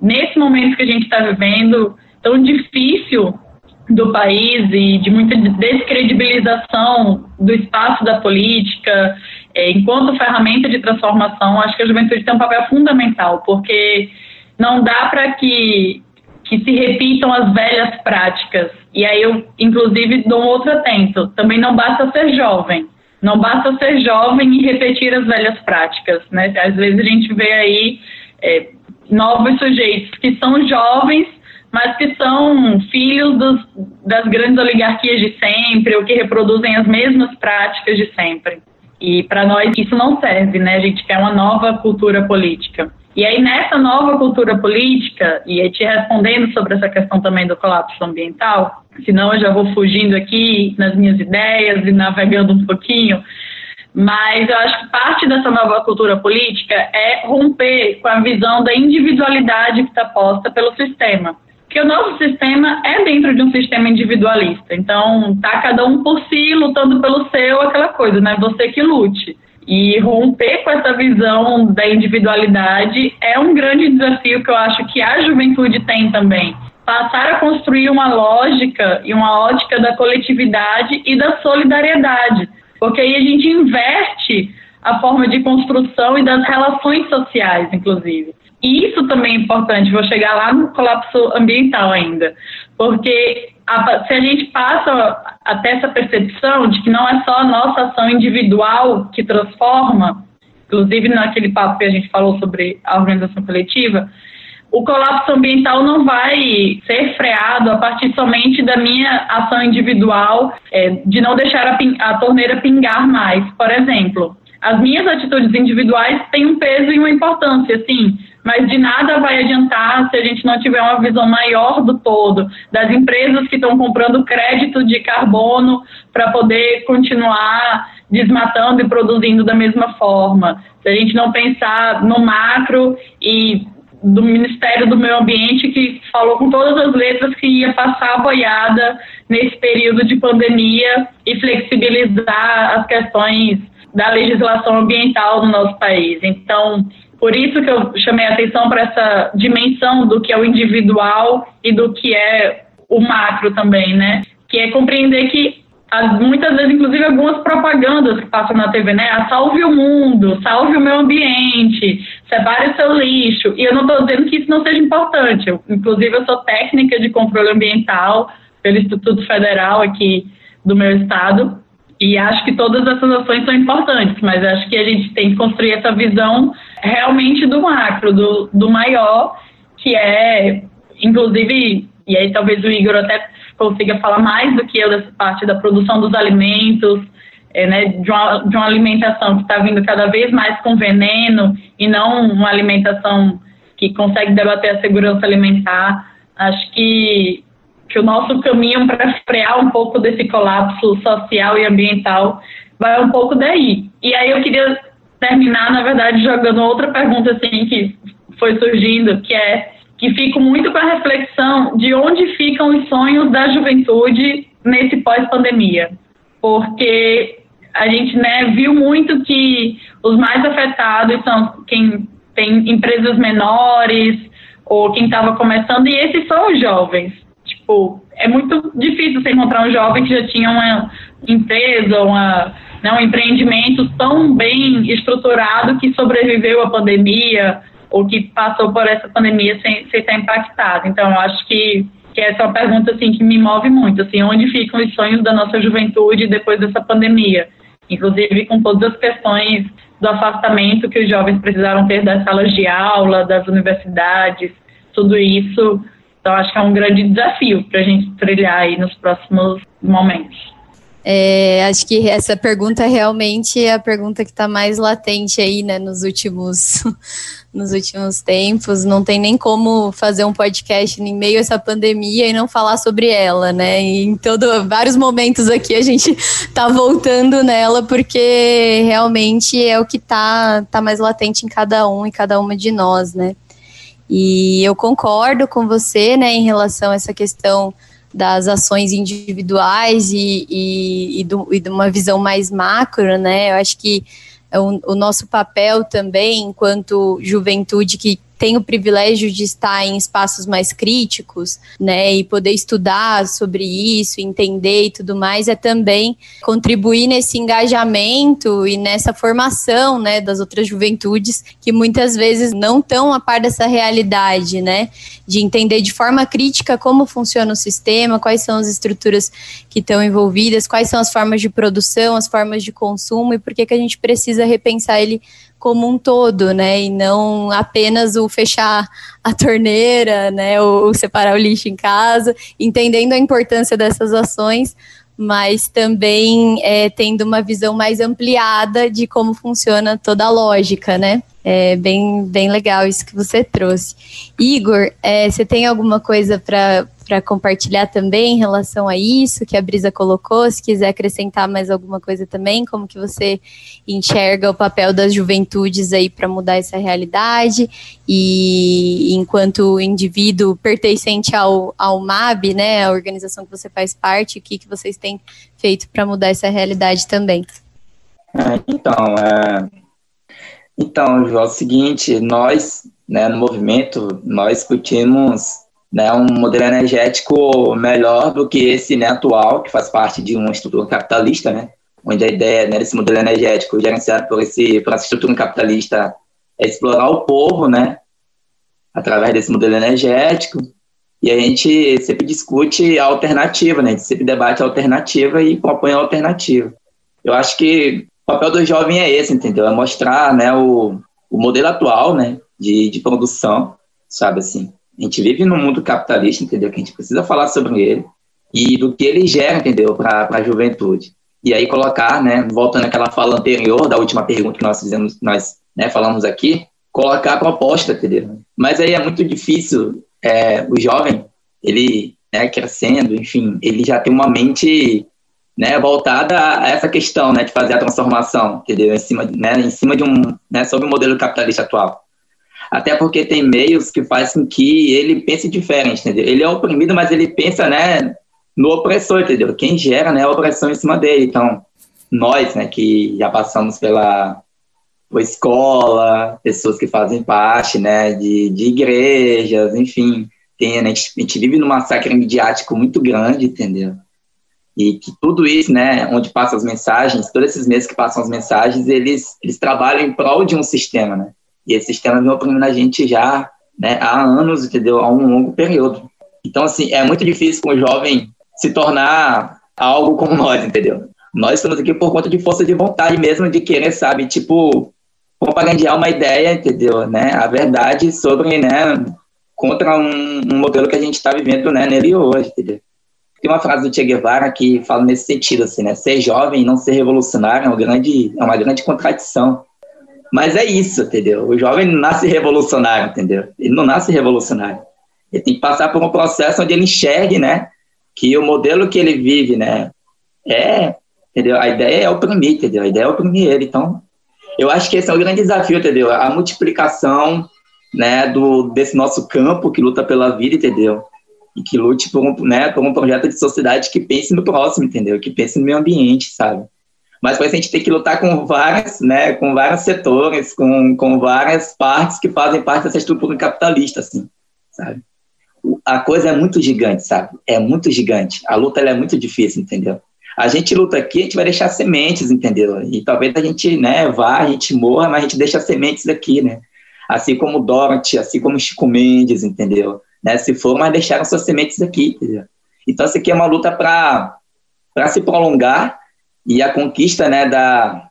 nesse momento que a gente está vivendo, tão difícil do país e de muita descredibilização do espaço da política, é, enquanto ferramenta de transformação, acho que a juventude tem um papel fundamental, porque não dá para que, que se repitam as velhas práticas. E aí eu, inclusive, dou um outro atento. Também não basta ser jovem. Não basta ser jovem e repetir as velhas práticas. Né? Às vezes a gente vê aí é, novos sujeitos que são jovens mas que são filhos dos, das grandes oligarquias de sempre, ou que reproduzem as mesmas práticas de sempre. E para nós isso não serve, né? A gente quer uma nova cultura política. E aí, nessa nova cultura política, e aí te respondendo sobre essa questão também do colapso ambiental, senão eu já vou fugindo aqui nas minhas ideias e navegando um pouquinho, mas eu acho que parte dessa nova cultura política é romper com a visão da individualidade que está posta pelo sistema que o nosso sistema é dentro de um sistema individualista. Então, tá cada um por si, lutando pelo seu, aquela coisa, né? Você que lute. E romper com essa visão da individualidade é um grande desafio que eu acho que a juventude tem também. Passar a construir uma lógica e uma ótica da coletividade e da solidariedade. Porque aí a gente inverte a forma de construção e das relações sociais, inclusive. Isso também é importante, vou chegar lá no colapso ambiental ainda, porque a, se a gente passa até essa percepção de que não é só a nossa ação individual que transforma, inclusive naquele papo que a gente falou sobre a organização coletiva, o colapso ambiental não vai ser freado a partir somente da minha ação individual, é, de não deixar a, a torneira pingar mais. Por exemplo, as minhas atitudes individuais têm um peso e uma importância, sim, mas de nada vai adiantar se a gente não tiver uma visão maior do todo, das empresas que estão comprando crédito de carbono para poder continuar desmatando e produzindo da mesma forma. Se a gente não pensar no macro e do Ministério do Meio Ambiente que falou com todas as letras que ia passar a boiada nesse período de pandemia e flexibilizar as questões da legislação ambiental no nosso país. Então, por isso que eu chamei a atenção para essa dimensão do que é o individual e do que é o macro também, né? Que é compreender que muitas vezes, inclusive, algumas propagandas que passam na TV, né? Ah, salve o mundo, salve o meio ambiente, separe o seu lixo. E eu não estou dizendo que isso não seja importante. Eu, inclusive, eu sou técnica de controle ambiental pelo Instituto Federal aqui do meu estado. E acho que todas essas ações são importantes, mas acho que a gente tem que construir essa visão realmente do macro, do, do maior, que é, inclusive, e aí talvez o Igor até consiga falar mais do que eu dessa parte da produção dos alimentos, é, né, de, uma, de uma alimentação que está vindo cada vez mais com veneno e não uma alimentação que consegue debater a segurança alimentar. Acho que que o nosso caminho para frear um pouco desse colapso social e ambiental vai um pouco daí. E aí eu queria terminar, na verdade, jogando outra pergunta assim que foi surgindo, que é que fico muito com a reflexão de onde ficam os sonhos da juventude nesse pós-pandemia. Porque a gente né, viu muito que os mais afetados são quem tem empresas menores ou quem estava começando, e esses são os jovens tipo, é muito difícil você encontrar um jovem que já tinha uma empresa, uma, né, um empreendimento tão bem estruturado que sobreviveu à pandemia ou que passou por essa pandemia sem, sem estar impactado. Então, eu acho que, que essa é uma pergunta assim, que me move muito, assim, onde ficam os sonhos da nossa juventude depois dessa pandemia? Inclusive com todas as questões do afastamento que os jovens precisaram ter das salas de aula, das universidades, tudo isso. Então, acho que é um grande desafio para a gente trilhar aí nos próximos momentos. É, acho que essa pergunta realmente é a pergunta que está mais latente aí, né, nos últimos, nos últimos tempos. Não tem nem como fazer um podcast em meio a essa pandemia e não falar sobre ela, né? E em todo, vários momentos aqui a gente está voltando nela porque realmente é o que está tá mais latente em cada um e cada uma de nós, né? E eu concordo com você, né, em relação a essa questão das ações individuais e, e, e, do, e de uma visão mais macro, né? Eu acho que o, o nosso papel também, enquanto juventude que tem o privilégio de estar em espaços mais críticos, né, e poder estudar sobre isso, entender e tudo mais, é também contribuir nesse engajamento e nessa formação, né, das outras juventudes que muitas vezes não estão a par dessa realidade, né, de entender de forma crítica como funciona o sistema, quais são as estruturas que estão envolvidas, quais são as formas de produção, as formas de consumo e por que que a gente precisa repensar ele como um todo, né? E não apenas o fechar a torneira, né? Ou separar o lixo em casa, entendendo a importância dessas ações, mas também é, tendo uma visão mais ampliada de como funciona toda a lógica, né? É bem, bem legal isso que você trouxe. Igor, é, você tem alguma coisa para compartilhar também em relação a isso que a Brisa colocou, se quiser acrescentar mais alguma coisa também, como que você enxerga o papel das juventudes aí para mudar essa realidade e enquanto indivíduo pertencente ao, ao MAB, né, a organização que você faz parte, o que, que vocês têm feito para mudar essa realidade também? É, então, é, então, é o seguinte, nós, né, no movimento, nós discutimos né, um modelo energético melhor do que esse né, atual, que faz parte de uma estrutura capitalista, né, onde a ideia né, desse modelo energético gerenciado por, esse, por essa estrutura capitalista é explorar o povo, né, através desse modelo energético, e a gente sempre discute a alternativa, né, a gente sempre debate a alternativa e propõe a alternativa. Eu acho que o papel do jovem é esse, entendeu? É mostrar né, o, o modelo atual né, de, de produção, sabe assim, a gente vive num mundo capitalista, entendeu? Que a gente precisa falar sobre ele e do que ele gera, entendeu? Para a juventude. E aí colocar, né? Voltando àquela fala anterior da última pergunta que nós fizemos, nós né, falamos aqui, colocar a proposta, entendeu? Mas aí é muito difícil. É, o jovem, ele né, crescendo, enfim, ele já tem uma mente né, voltada a essa questão, né, de fazer a transformação, entendeu? Em cima, né, em cima de um, né, sobre o modelo capitalista atual até porque tem meios que fazem com que ele pense diferente, entendeu? Ele é oprimido, mas ele pensa, né, no opressor, entendeu? Quem gera, né, a opressão em cima dele. Então, nós, né, que já passamos pela, pela escola, pessoas que fazem parte, né, de, de igrejas, enfim, tem, né, a, gente, vive num massacre midiático muito grande, entendeu? E que tudo isso, né, onde passam as mensagens, todos esses meses que passam as mensagens, eles, eles trabalham em prol de um sistema, né? E esse sistema vem oprimindo a gente já né, há anos, entendeu? Há um longo período. Então, assim, é muito difícil com o jovem se tornar algo como nós, entendeu? Nós estamos aqui por conta de força de vontade mesmo, de querer, sabe, tipo, propagandear uma ideia, entendeu? Né? A verdade sobre, né, contra um, um modelo que a gente está vivendo, né, nele hoje, entendeu? Tem uma frase do Che Guevara que fala nesse sentido, assim, né? Ser jovem e não ser revolucionário é uma grande, é uma grande contradição. Mas é isso, entendeu? O jovem não nasce revolucionário, entendeu? Ele não nasce revolucionário. Ele tem que passar por um processo onde ele enxergue, né, que o modelo que ele vive, né, é, entendeu? A ideia é oprimir, entendeu? A ideia é oprimir ele. Então, eu acho que esse é o grande desafio, entendeu? A multiplicação, né, do desse nosso campo que luta pela vida, entendeu? E que lute por um, né, por um projeto de sociedade que pense no próximo, entendeu? Que pense no meio ambiente, sabe? Mas a gente tem que lutar com várias, né, com vários setores, com, com várias partes que fazem parte dessa estrutura capitalista, assim, sabe? A coisa é muito gigante, sabe? É muito gigante. A luta é muito difícil, entendeu? A gente luta aqui, a gente vai deixar sementes, entendeu? E talvez a gente, né, vá, a gente morra, mas a gente deixa sementes aqui, né? Assim como Dorothy, assim como Chico Mendes, entendeu? Né? Se for, mas deixaram suas sementes aqui, entendeu? Então, isso aqui é uma luta para se prolongar e a conquista, né, da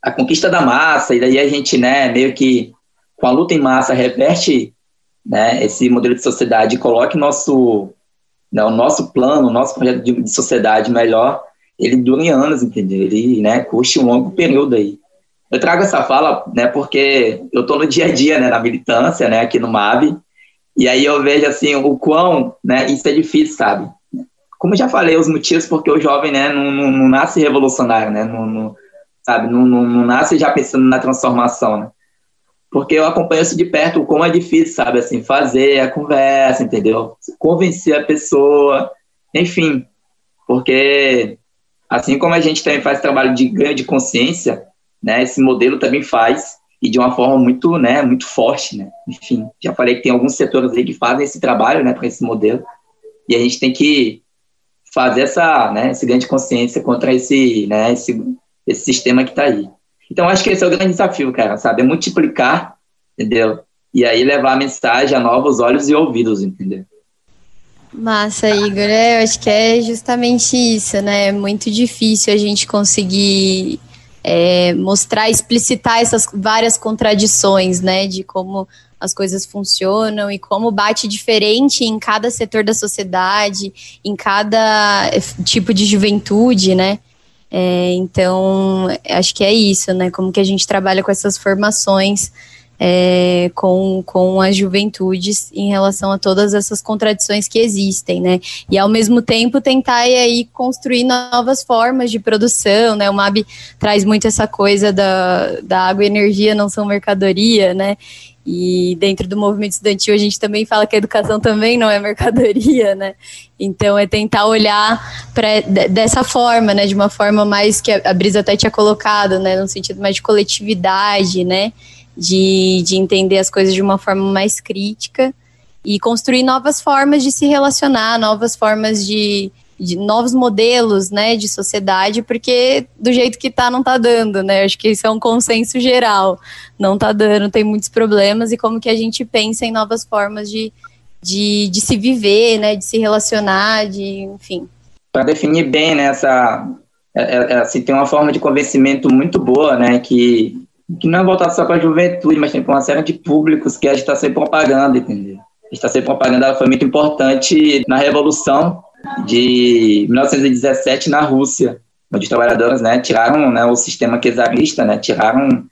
a conquista da massa, e daí a gente, né, meio que com a luta em massa reverte, né, esse modelo de sociedade e coloque nosso né, o nosso plano, o nosso projeto de, de, sociedade melhor, ele dura em anos, entendeu? Ele, né, custe um longo período aí. Eu trago essa fala, né, porque eu estou no dia a dia, né, na militância, né, aqui no MAB, e aí eu vejo, assim, o quão, né, isso é difícil, sabe? Como eu já falei, os motivos porque o jovem, né, não, não, não nasce revolucionário, né, não, não sabe, não, não, não nasce já pensando na transformação, né? porque eu acompanho isso de perto, como é difícil, sabe, assim, fazer a conversa, entendeu? Convencer a pessoa, enfim, porque assim como a gente também faz trabalho de ganho de consciência, né, esse modelo também faz, e de uma forma muito, né, muito forte, né, enfim, já falei que tem alguns setores aí que fazem esse trabalho, né, para esse modelo, e a gente tem que fazer essa, né, esse ganho de consciência contra esse, né, esse, esse sistema que está aí. Então, acho que esse é o grande desafio, cara, sabe? É multiplicar, entendeu? E aí levar a mensagem a novos olhos e ouvidos, entendeu? Massa, Igor. É, eu acho que é justamente isso, né? É muito difícil a gente conseguir é, mostrar, explicitar essas várias contradições, né? De como as coisas funcionam e como bate diferente em cada setor da sociedade, em cada tipo de juventude, né? É, então, acho que é isso, né? Como que a gente trabalha com essas formações é, com, com as juventudes em relação a todas essas contradições que existem, né? E ao mesmo tempo tentar aí construir novas formas de produção, né? O MAB traz muito essa coisa da, da água e energia não são mercadoria, né? E dentro do movimento estudantil a gente também fala que a educação também não é mercadoria, né? Então é tentar olhar para dessa forma, né? De uma forma mais que a Brisa até tinha colocado, né? No sentido mais de coletividade, né? De, de entender as coisas de uma forma mais crítica e construir novas formas de se relacionar, novas formas de, de novos modelos, né, de sociedade, porque do jeito que tá, não tá dando, né? Acho que isso é um consenso geral. Não tá dando, tem muitos problemas, e como que a gente pensa em novas formas de, de, de se viver, né, de se relacionar, de, enfim. Para definir bem, né, essa, assim, tem uma forma de convencimento muito boa, né, que, que não é voltada só para a juventude, mas tem para uma série de públicos que a gente está propaganda, entendeu? A está sempre propaganda, foi muito importante na Revolução, de 1917 na Rússia, onde os trabalhadores né, tiraram né, o sistema czarista, né, tiraram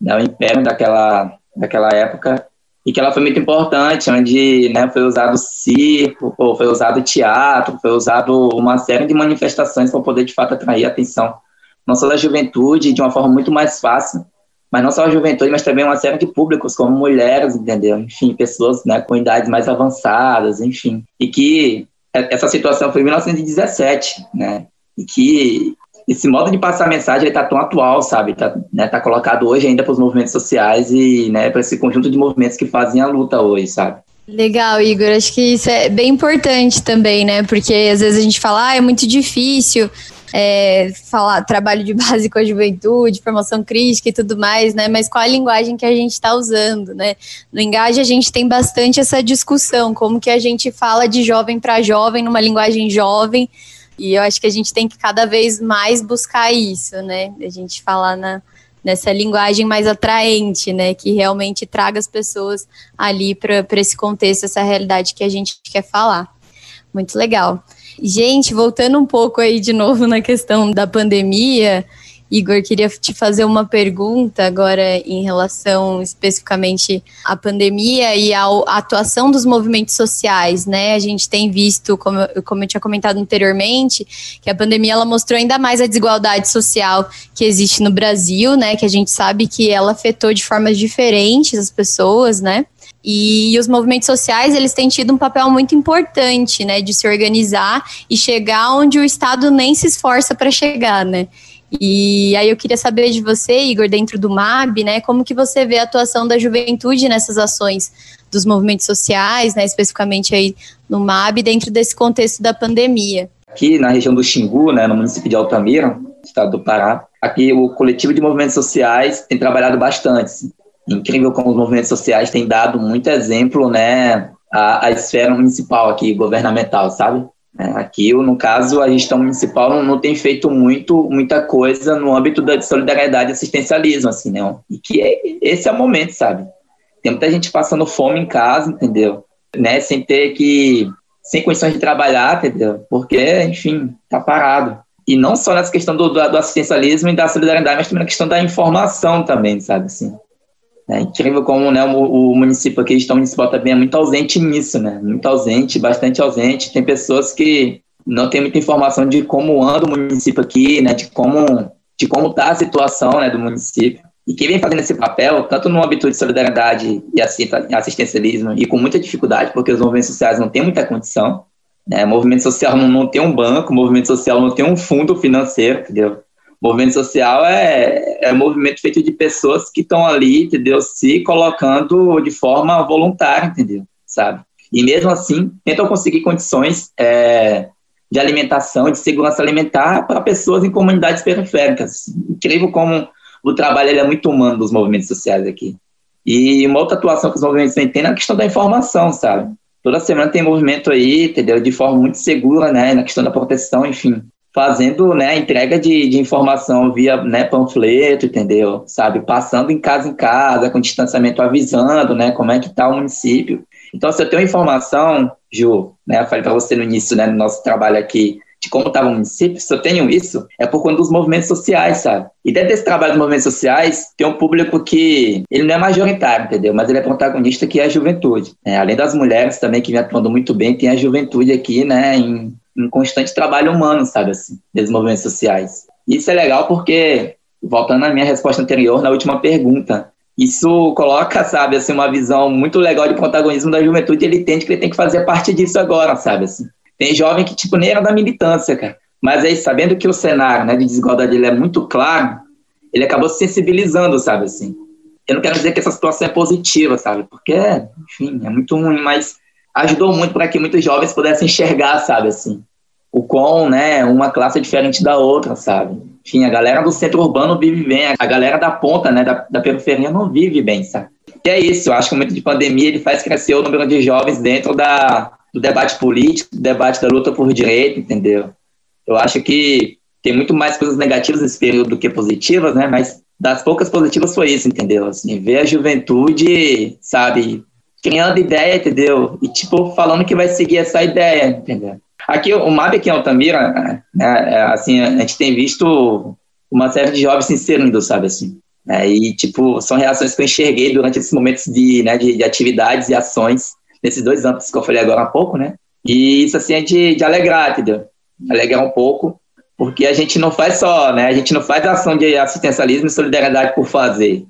né, o império daquela, daquela época, e que ela foi muito importante, onde né, foi usado circo, foi usado teatro, foi usado uma série de manifestações para poder, de fato, atrair a atenção, não só da juventude, de uma forma muito mais fácil, mas não só a juventude, mas também uma série de públicos, como mulheres, entendeu? Enfim, pessoas né, com idades mais avançadas, enfim, e que é, essa situação foi em 1917, né? E que esse modo de passar a mensagem está tão atual, sabe? Está né, tá colocado hoje ainda para os movimentos sociais e né, para esse conjunto de movimentos que fazem a luta hoje, sabe? Legal, Igor. Acho que isso é bem importante também, né? Porque às vezes a gente fala, ah, é muito difícil é, falar trabalho de base com a juventude, formação crítica e tudo mais, né? Mas qual a linguagem que a gente está usando, né? No Engaje a gente tem bastante essa discussão, como que a gente fala de jovem para jovem numa linguagem jovem, e eu acho que a gente tem que cada vez mais buscar isso, né? A gente falar na, nessa linguagem mais atraente, né? Que realmente traga as pessoas ali para esse contexto, essa realidade que a gente quer falar. Muito legal. Gente, voltando um pouco aí de novo na questão da pandemia, Igor, queria te fazer uma pergunta agora em relação especificamente à pandemia e à atuação dos movimentos sociais, né? A gente tem visto, como, como eu tinha comentado anteriormente, que a pandemia ela mostrou ainda mais a desigualdade social que existe no Brasil, né? Que a gente sabe que ela afetou de formas diferentes as pessoas, né? E os movimentos sociais, eles têm tido um papel muito importante, né, de se organizar e chegar onde o Estado nem se esforça para chegar, né? E aí eu queria saber de você, Igor, dentro do MAB, né, como que você vê a atuação da juventude nessas ações dos movimentos sociais, né, especificamente aí no MAB, dentro desse contexto da pandemia. aqui na região do Xingu, né, no município de Altamira, estado do Pará. Aqui o coletivo de movimentos sociais tem trabalhado bastante. Incrível como os movimentos sociais têm dado muito exemplo, né, à, à esfera municipal aqui, governamental, sabe? É, aqui, no caso, a gestão municipal não, não, tem feito muito, muita coisa no âmbito da solidariedade e assistencialismo, assim, né? E que é, esse é o momento, sabe? Tem muita gente passando fome em casa, entendeu? Né? Sem ter que, sem condições de trabalhar, entendeu? Porque, enfim, tá parado. E não só nessa questão do, do, do assistencialismo e da solidariedade, mas também na questão da informação também, sabe, assim. É incrível como né, o, município aqui, a gestão municipal também é muito ausente nisso, né? Muito ausente, bastante ausente. Tem pessoas que não têm muita informação de como anda o município aqui, né? De como de como está a situação né, do município. E quem vem fazendo esse papel, tanto no âmbito de solidariedade e assistencialismo, e com muita dificuldade, porque os movimentos sociais não têm muita condição, né? O movimento social não, não tem um banco, o movimento social não tem um fundo financeiro, entendeu? Movimento social é, é um movimento feito de pessoas que estão ali, entendeu? Se colocando de forma voluntária, entendeu? Sabe? E mesmo assim, tentam conseguir condições é, de alimentação, de segurança alimentar para pessoas em comunidades periféricas. Incrível como o trabalho é muito humano dos movimentos sociais aqui. E uma outra atuação que os movimentos têm é na questão da informação, sabe? Toda semana tem movimento aí, entendeu? De forma muito segura, né? Na questão da proteção, enfim fazendo né, a entrega de, de informação via né, panfleto, entendeu? Sabe, passando em casa em casa, com distanciamento, avisando né, como é que está o município. Então, se eu tenho informação, Ju, né, eu falei para você no início, né, no nosso trabalho aqui, de como estava o município, se eu tenho isso, é por conta dos movimentos sociais, sabe? E dentro desse trabalho dos movimentos sociais, tem um público que ele não é majoritário, entendeu? Mas ele é protagonista, que é a juventude. É, além das mulheres também, que vem atuando muito bem, tem a juventude aqui, né, em um constante trabalho humano, sabe, assim, dos movimentos sociais. Isso é legal porque, voltando à minha resposta anterior, na última pergunta, isso coloca, sabe, assim, uma visão muito legal de protagonismo da juventude, ele entende que ele tem que fazer parte disso agora, sabe, assim. Tem jovem que, tipo, nem era da militância, cara, mas aí, sabendo que o cenário, né, de desigualdade ele é muito claro, ele acabou se sensibilizando, sabe, assim. Eu não quero dizer que essa situação é positiva, sabe, porque, enfim, é muito ruim, mas ajudou muito para que muitos jovens pudessem enxergar, sabe, assim, o quão, né, uma classe é diferente da outra, sabe? Enfim, a galera do centro urbano vive bem, a galera da ponta, né, da, da periferia não vive bem, sabe? E é isso, eu acho que o momento de pandemia ele faz crescer o número de jovens dentro da, do debate político, do debate da luta por direito, entendeu? Eu acho que tem muito mais coisas negativas nesse período do que positivas, né? Mas das poucas positivas foi isso, entendeu? Assim, ver a juventude, sabe, criando ideia, entendeu? E, tipo, falando que vai seguir essa ideia, entendeu? Aqui, o MAB aqui em Altamira, né, é, assim, a gente tem visto uma série de jovens inserindo, sabe, assim. Né, e, tipo, são reações que eu enxerguei durante esses momentos de, né, de, de atividades e ações, nesses dois âmbitos que eu falei agora há pouco, né? E isso, assim, é de, de alegrar, entendeu? Alegrar um pouco, porque a gente não faz só, né? A gente não faz ação de assistencialismo e solidariedade por fazer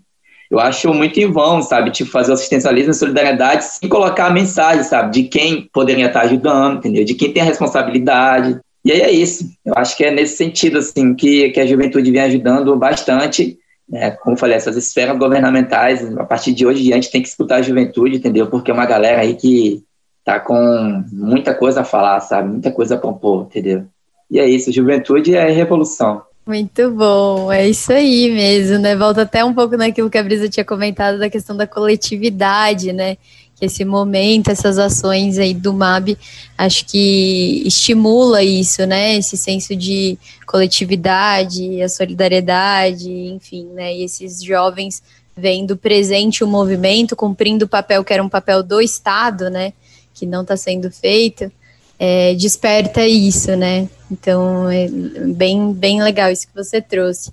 eu acho muito em vão, sabe? Tipo, fazer o assistencialismo e solidariedade sem colocar a mensagem, sabe? De quem poderia estar ajudando, entendeu? De quem tem a responsabilidade. E aí é isso. Eu acho que é nesse sentido, assim, que, que a juventude vem ajudando bastante. Né? Como eu falei, essas esferas governamentais, a partir de hoje a gente tem que escutar a juventude, entendeu? Porque é uma galera aí que tá com muita coisa a falar, sabe? Muita coisa a propor, entendeu? E é isso, juventude é revolução. Muito bom, é isso aí mesmo, né? Volta até um pouco naquilo que a Brisa tinha comentado da questão da coletividade, né? Que esse momento, essas ações aí do MAB, acho que estimula isso, né? Esse senso de coletividade, a solidariedade, enfim, né? E esses jovens vendo presente o movimento, cumprindo o papel que era um papel do Estado, né? Que não está sendo feito é, desperta isso, né? Então, é bem, bem legal isso que você trouxe.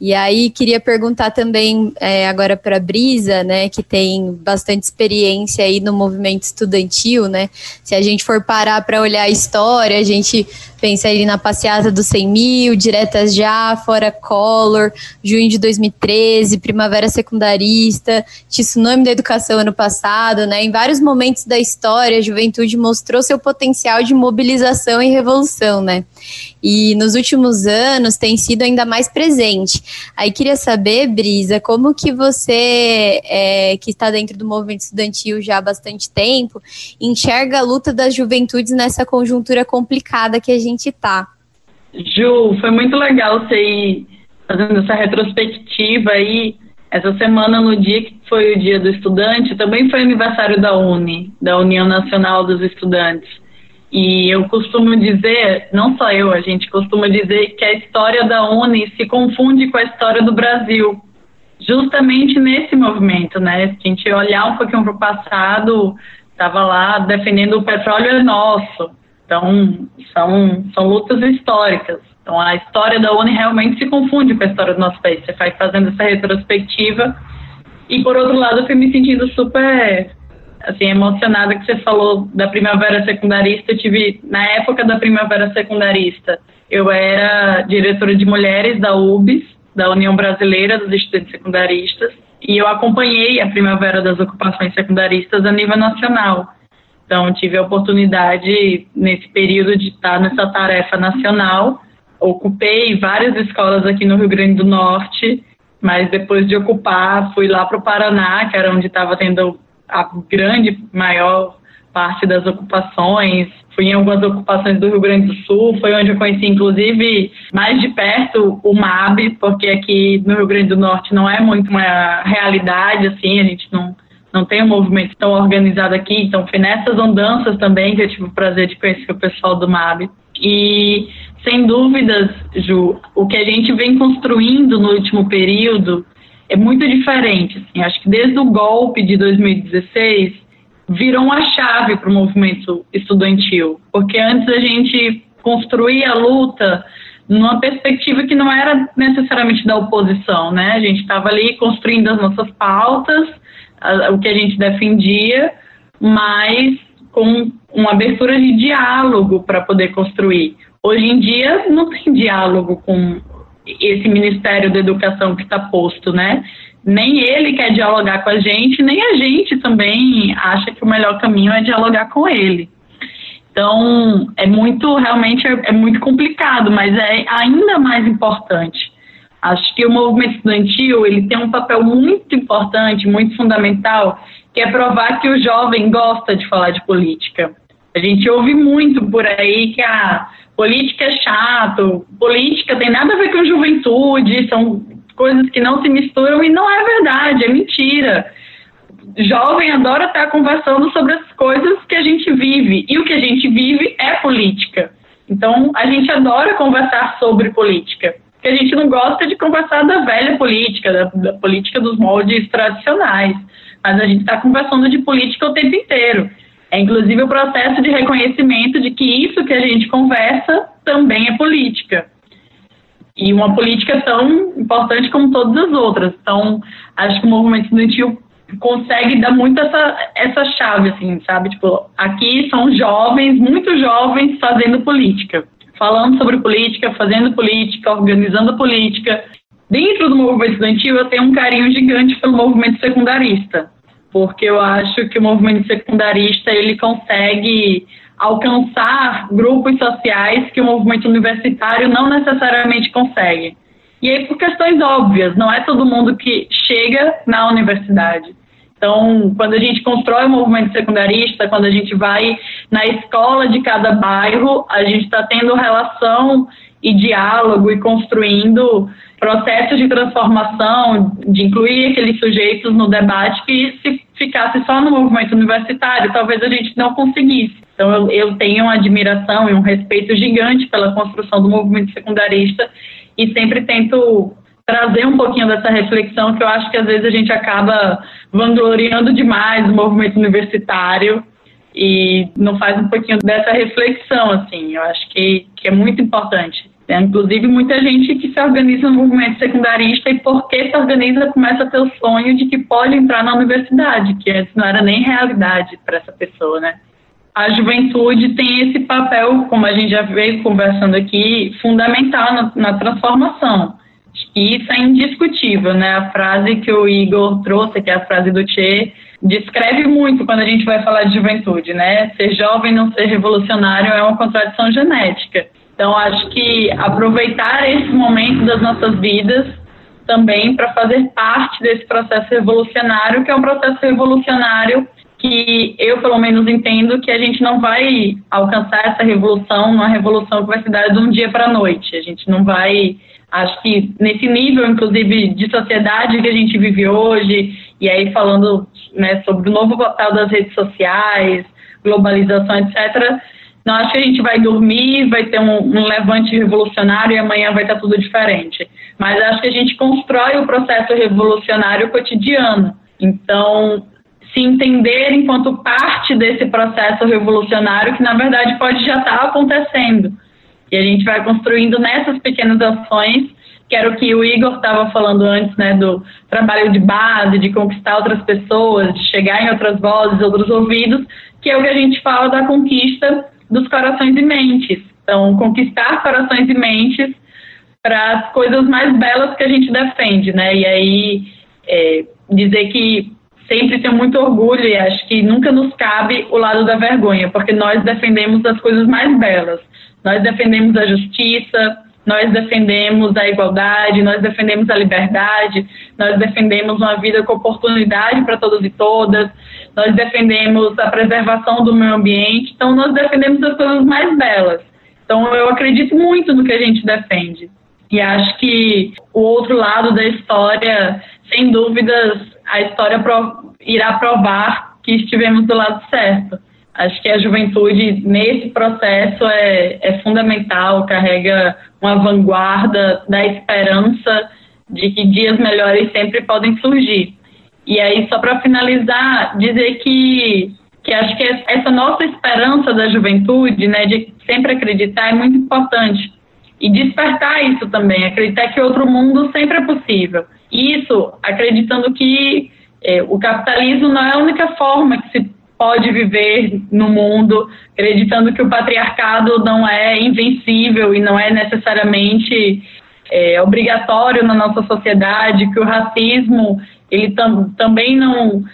E aí, queria perguntar também é, agora para a Brisa, né, que tem bastante experiência aí no movimento estudantil, né? Se a gente for parar para olhar a história, a gente pensa aí na passeata dos 100 mil, diretas já, fora Collor, junho de 2013, primavera secundarista, tsunami da educação ano passado, né? Em vários momentos da história, a juventude mostrou seu potencial de mobilização e revolução, né? E nos últimos anos tem sido ainda mais presente. Aí queria saber, Brisa, como que você, é, que está dentro do movimento estudantil já há bastante tempo, enxerga a luta das juventudes nessa conjuntura complicada que a gente está? Ju, foi muito legal você ir fazendo essa retrospectiva aí. Essa semana, no dia que foi o Dia do Estudante, também foi aniversário da UNE, da União Nacional dos Estudantes. E eu costumo dizer, não só eu, a gente costuma dizer que a história da UNE se confunde com a história do Brasil, justamente nesse movimento, né? Se a gente olhar um pouquinho para o passado, estava lá defendendo o petróleo é nosso. Então, são, são lutas históricas. Então, a história da UNE realmente se confunde com a história do nosso país. Você vai fazendo essa retrospectiva. E, por outro lado, eu fui me sentindo super assim, emocionada que você falou da primavera secundarista. Eu tive, na época da primavera secundarista, eu era diretora de mulheres da UBS, da União Brasileira dos Estudantes Secundaristas, e eu acompanhei a primavera das ocupações secundaristas a nível nacional. Então, tive a oportunidade, nesse período, de estar nessa tarefa nacional. Ocupei várias escolas aqui no Rio Grande do Norte, mas depois de ocupar, fui lá para o Paraná, que era onde estava tendo a grande, maior parte das ocupações. Fui em algumas ocupações do Rio Grande do Sul, foi onde eu conheci, inclusive, mais de perto o MAB, porque aqui no Rio Grande do Norte não é muito uma realidade, assim, a gente não, não tem um movimento tão organizado aqui. Então, foi nessas andanças também que eu tive o prazer de conhecer o pessoal do MAB. E, sem dúvidas, Ju, o que a gente vem construindo no último período é muito diferente. Assim, acho que desde o golpe de 2016 virou uma chave para o movimento estudantil, porque antes a gente construía a luta numa perspectiva que não era necessariamente da oposição, né? A gente estava ali construindo as nossas pautas, a, o que a gente defendia, mas com uma abertura de diálogo para poder construir. Hoje em dia não tem diálogo com esse Ministério da Educação que está posto, né? Nem ele quer dialogar com a gente, nem a gente também acha que o melhor caminho é dialogar com ele. Então, é muito, realmente, é, é muito complicado, mas é ainda mais importante. Acho que o movimento estudantil, ele tem um papel muito importante, muito fundamental, que é provar que o jovem gosta de falar de política. A gente ouve muito por aí que a política é chato, política tem nada a ver com juventude, são coisas que não se misturam e não é verdade, é mentira. Jovem adora estar conversando sobre as coisas que a gente vive e o que a gente vive é política. Então a gente adora conversar sobre política, porque a gente não gosta de conversar da velha política, da, da política dos moldes tradicionais, mas a gente está conversando de política o tempo inteiro. É inclusive o processo de reconhecimento de que isso que a gente conversa também é política. E uma política tão importante como todas as outras. Então, acho que o movimento estudantil consegue dar muito essa, essa chave, assim, sabe? Tipo, aqui são jovens, muito jovens, fazendo política. Falando sobre política, fazendo política, organizando política. Dentro do movimento estudantil, eu tenho um carinho gigante pelo movimento secundarista porque eu acho que o movimento secundarista ele consegue alcançar grupos sociais que o movimento universitário não necessariamente consegue. E aí por questões óbvias, não é todo mundo que chega na universidade. Então, quando a gente constrói o movimento secundarista, quando a gente vai na escola de cada bairro, a gente está tendo relação e diálogo e construindo processos de transformação, de incluir aqueles sujeitos no debate que se ficasse só no movimento universitário, talvez a gente não conseguisse. Então eu, eu tenho uma admiração e um respeito gigante pela construção do movimento secundarista e sempre tento trazer um pouquinho dessa reflexão que eu acho que às vezes a gente acaba vangloriando demais o movimento universitário e não faz um pouquinho dessa reflexão, assim. Eu acho que, que é muito importante. Inclusive, muita gente que se organiza no movimento secundarista e porque se organiza começa a ter o sonho de que pode entrar na universidade, que antes não era nem realidade para essa pessoa, né? A juventude tem esse papel, como a gente já veio conversando aqui, fundamental na, na transformação. E isso é indiscutível, né? A frase que o Igor trouxe, que é a frase do Che, descreve muito quando a gente vai falar de juventude, né? Ser jovem não ser revolucionário é uma contradição genética. Então, acho que aproveitar esse momento das nossas vidas também para fazer parte desse processo revolucionário, que é um processo revolucionário que eu, pelo menos, entendo que a gente não vai alcançar essa revolução, uma revolução que vai se dar de um dia para a noite. A gente não vai, acho que nesse nível, inclusive, de sociedade que a gente vive hoje, e aí falando né, sobre o novo papel das redes sociais, globalização, etc., não acho que a gente vai dormir, vai ter um, um levante revolucionário e amanhã vai estar tudo diferente. Mas acho que a gente constrói o processo revolucionário cotidiano. Então, se entender enquanto parte desse processo revolucionário que, na verdade, pode já estar acontecendo. E a gente vai construindo nessas pequenas ações, que era o que o Igor estava falando antes, né, do trabalho de base, de conquistar outras pessoas, de chegar em outras vozes, outros ouvidos, que é o que a gente fala da conquista dos corações e mentes. Então, conquistar corações e mentes para as coisas mais belas que a gente defende, né? E aí, é, dizer que sempre tenho muito orgulho e acho que nunca nos cabe o lado da vergonha, porque nós defendemos as coisas mais belas. Nós defendemos a justiça, nós defendemos a igualdade, nós defendemos a liberdade, nós defendemos uma vida com oportunidade para todos e todas, nós defendemos a preservação do meio ambiente, então nós defendemos as coisas mais belas. Então eu acredito muito no que a gente defende. E acho que o outro lado da história, sem dúvidas, a história irá provar que estivemos do lado certo. Acho que a juventude nesse processo é, é fundamental, carrega uma vanguarda da esperança de que dias melhores sempre podem surgir. E aí, só para finalizar, dizer que, que acho que essa nossa esperança da juventude, né, de sempre acreditar, é muito importante. E despertar isso também, acreditar que outro mundo sempre é possível. Isso acreditando que é, o capitalismo não é a única forma que se pode viver no mundo, acreditando que o patriarcado não é invencível e não é necessariamente é, obrigatório na nossa sociedade, que o racismo ele tam, também não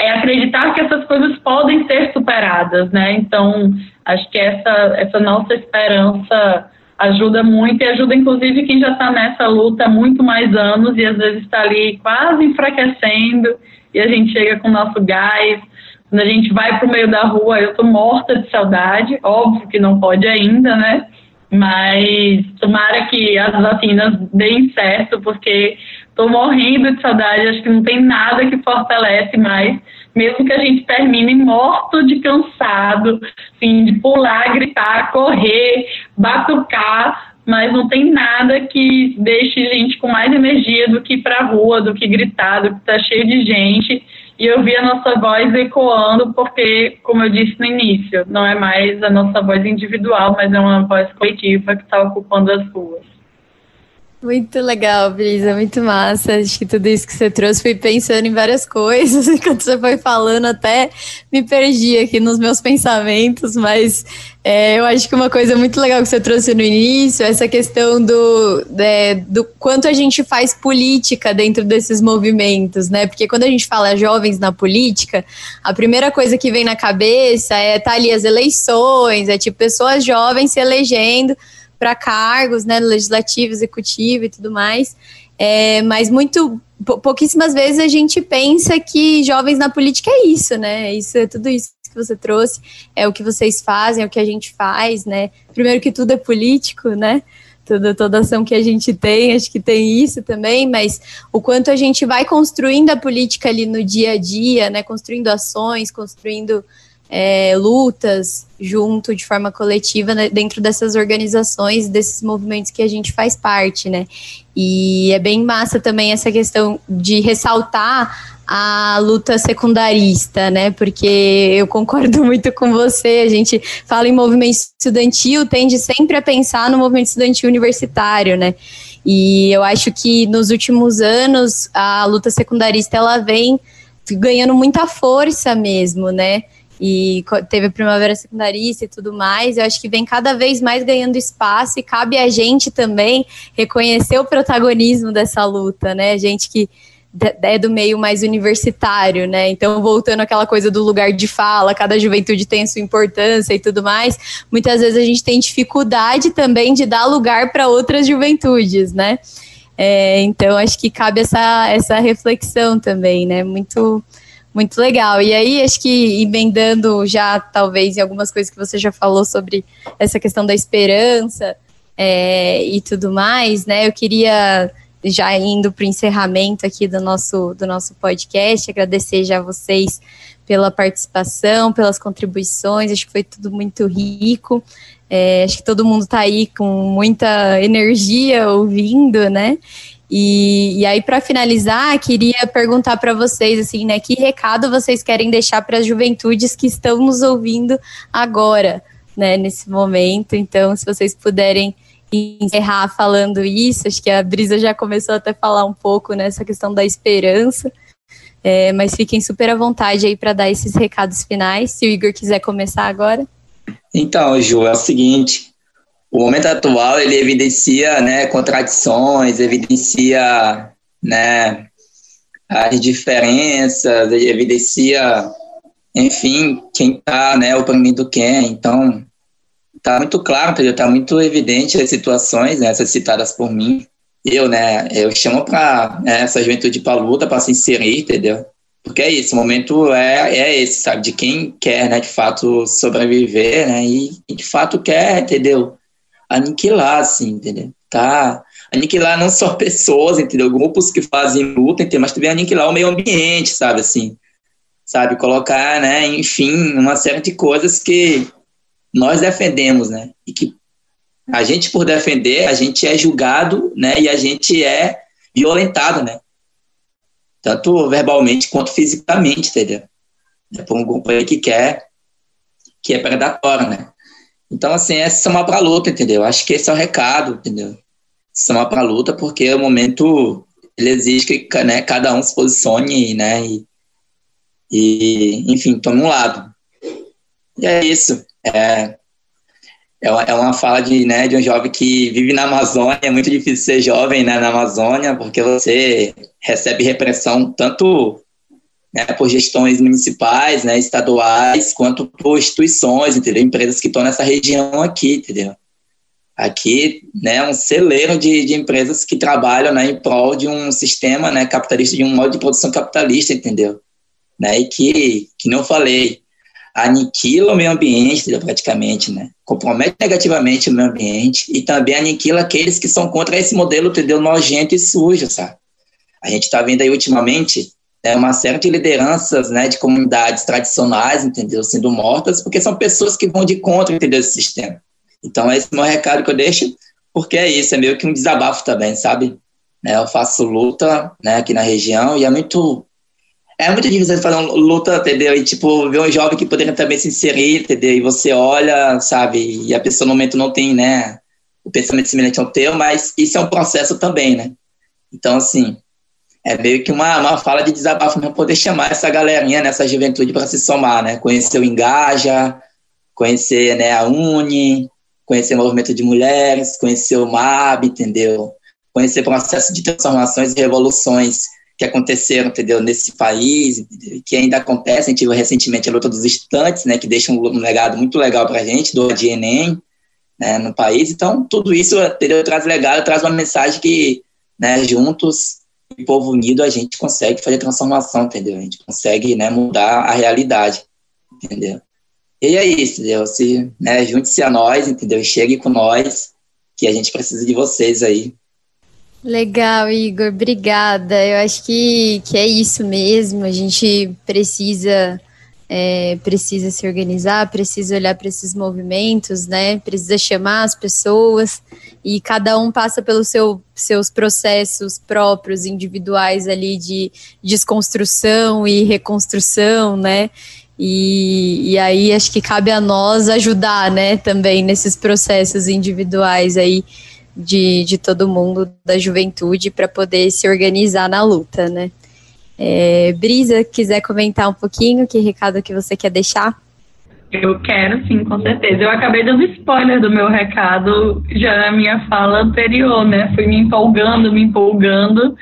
é acreditar que essas coisas podem ser superadas, né? Então acho que essa essa nossa esperança ajuda muito e ajuda inclusive quem já está nessa luta há muito mais anos e às vezes está ali quase enfraquecendo e a gente chega com o nosso gás. Quando a gente vai para o meio da rua, eu estou morta de saudade, óbvio que não pode ainda, né? Mas tomara que as vacinas deem certo, porque estou morrendo de saudade, acho que não tem nada que fortalece mais mesmo que a gente termine morto de cansado, assim, de pular, gritar, correr, batucar, mas não tem nada que deixe a gente com mais energia do que ir para a rua, do que gritar, do que estar tá cheio de gente e ouvir a nossa voz ecoando, porque, como eu disse no início, não é mais a nossa voz individual, mas é uma voz coletiva que está ocupando as ruas. Muito legal, Brisa, muito massa. Acho que tudo isso que você trouxe, fui pensando em várias coisas, enquanto você foi falando, até me perdi aqui nos meus pensamentos, mas é, eu acho que uma coisa muito legal que você trouxe no início, essa questão do, é, do quanto a gente faz política dentro desses movimentos, né? Porque quando a gente fala jovens na política, a primeira coisa que vem na cabeça é tá ali as eleições, é tipo pessoas jovens se elegendo para cargos, né, legislativo, executivo e tudo mais. É, mas muito pouquíssimas vezes a gente pensa que jovens na política é isso, né? Isso é tudo isso que você trouxe, é o que vocês fazem, é o que a gente faz, né? Primeiro que tudo é político, né? Toda, toda ação que a gente tem, acho que tem isso também, mas o quanto a gente vai construindo a política ali no dia a dia, né? Construindo ações, construindo é, lutas junto de forma coletiva né, dentro dessas organizações, desses movimentos que a gente faz parte, né? E é bem massa também essa questão de ressaltar a luta secundarista, né? Porque eu concordo muito com você. A gente fala em movimento estudantil, tende sempre a pensar no movimento estudantil universitário, né? E eu acho que nos últimos anos a luta secundarista ela vem ganhando muita força mesmo, né? E teve a primavera secundarista e tudo mais. Eu acho que vem cada vez mais ganhando espaço e cabe a gente também reconhecer o protagonismo dessa luta, né? A gente que é do meio mais universitário, né? Então, voltando àquela coisa do lugar de fala, cada juventude tem sua importância e tudo mais, muitas vezes a gente tem dificuldade também de dar lugar para outras juventudes, né? É, então, acho que cabe essa, essa reflexão também, né? Muito, muito legal. E aí, acho que emendando já, talvez, em algumas coisas que você já falou sobre essa questão da esperança é, e tudo mais, né? Eu queria já indo para o encerramento aqui do nosso, do nosso podcast, agradecer já a vocês pela participação, pelas contribuições, acho que foi tudo muito rico. É, acho que todo mundo está aí com muita energia ouvindo, né? E, e aí, para finalizar, queria perguntar para vocês, assim, né, que recado vocês querem deixar para as juventudes que estão nos ouvindo agora, né, nesse momento. Então, se vocês puderem encerrar falando isso. Acho que a Brisa já começou até a falar um pouco nessa questão da esperança. É, mas fiquem super à vontade aí para dar esses recados finais. Se o Igor quiser começar agora. Então, Ju, é o seguinte: o momento atual ele evidencia, né, contradições, evidencia, né, as diferenças, evidencia, enfim, quem está, né, oprimindo quem. Então, tá muito claro, entendeu? Tá muito evidente as situações, né, essas citadas por mim. Eu, né, eu chamo para né, essa juventude para luta, para se inserir, entendeu? Porque é isso, o momento é, é esse, sabe? De quem quer, né, de fato, sobreviver, né? E, e de fato quer, entendeu? Aniquilar, assim, entendeu? Tá? Aniquilar não só pessoas, entendeu? Grupos que fazem luta, entendeu? Mas também aniquilar o meio ambiente, sabe? Assim, sabe? Colocar, né, enfim, uma série de coisas que nós defendemos, né? E que a gente, por defender, a gente é julgado, né? E a gente é violentado, né? Tanto verbalmente quanto fisicamente, entendeu? É por um grupo aí que quer, que é predatório, né? Então, assim, é somar para a luta, entendeu? Acho que esse é o recado, entendeu? Somar para a luta, porque o momento ele exige que né, cada um se posicione, né? E, e enfim, tome um lado. E é isso. É, é, uma, é fala de, né, de um jovem que vive na Amazônia. É muito difícil ser jovem né, na Amazônia, porque você recebe repressão tanto né, por gestões municipais, né, estaduais, quanto por instituições, entendeu? Empresas que estão nessa região aqui, entendeu? Aqui, né, um celeiro de, de empresas que trabalham, né, em prol de um sistema, né, capitalista, de um modo de produção capitalista, entendeu? Né, e que, que não falei, aniquila o meio ambiente, praticamente, né? Compromete negativamente o meio ambiente e também aniquila aqueles que são contra esse modelo, entendeu? Nojento e sujo, sabe? A gente está vendo aí ultimamente né, uma série de lideranças, né, de comunidades tradicionais, entendeu? Sendo mortas, porque são pessoas que vão de contra, entendeu? Esse sistema. Então, esse é o meu recado que eu deixo, porque é isso, é meio que um desabafo também, sabe? Né, eu faço luta né, aqui na região e é muito é muito difícil fazer uma luta, entendeu? E, tipo, ver um jovem que poderia também se inserir, entendeu? E você olha, sabe? E a pessoa no momento não tem, né? O pensamento semelhante ao teu, mas isso é um processo também, né? Então, assim, é meio que uma, uma fala de desabafo para poder chamar essa galerinha, né, juventude para se somar, né? Conhecer o Engaja, conhecer né, a Uni, conhecer o movimento de mulheres, conhecer o MAB, entendeu? Conhecer o processo de transformações e revoluções que aconteceram, entendeu, nesse país, que ainda acontecem. Viu recentemente a luta dos estudantes, né, que deixa um, legado muito legal para a gente, do ADNEM, né, no país. Então, tudo isso, entendeu, traz legado, traz uma mensagem que, né, juntos, o povo unido, a gente consegue fazer transformação, entendeu? A gente consegue, né, mudar a realidade, entendeu? E é isso, entendeu? Se, né, junte-se a nós, entendeu? Chegue com nós, que a gente precisa de vocês aí Legal, Igor, obrigada. Eu acho que, que é isso mesmo. A gente precisa é, precisa se organizar, precisa olhar para esses movimentos, né? Precisa chamar as pessoas e cada um passa pelos seu, seus processos próprios, individuais ali de desconstrução e reconstrução, né? E, e aí acho que cabe a nós ajudar, né? Também nesses processos individuais aí de, de todo mundo da juventude para poder se organizar na luta, né? É, Brisa, quiser comentar um pouquinho, que recado que você quer deixar? Eu quero, sim, com certeza. Eu acabei dando spoiler do meu recado já na minha fala anterior, né? Fui me empolgando, me empolgando.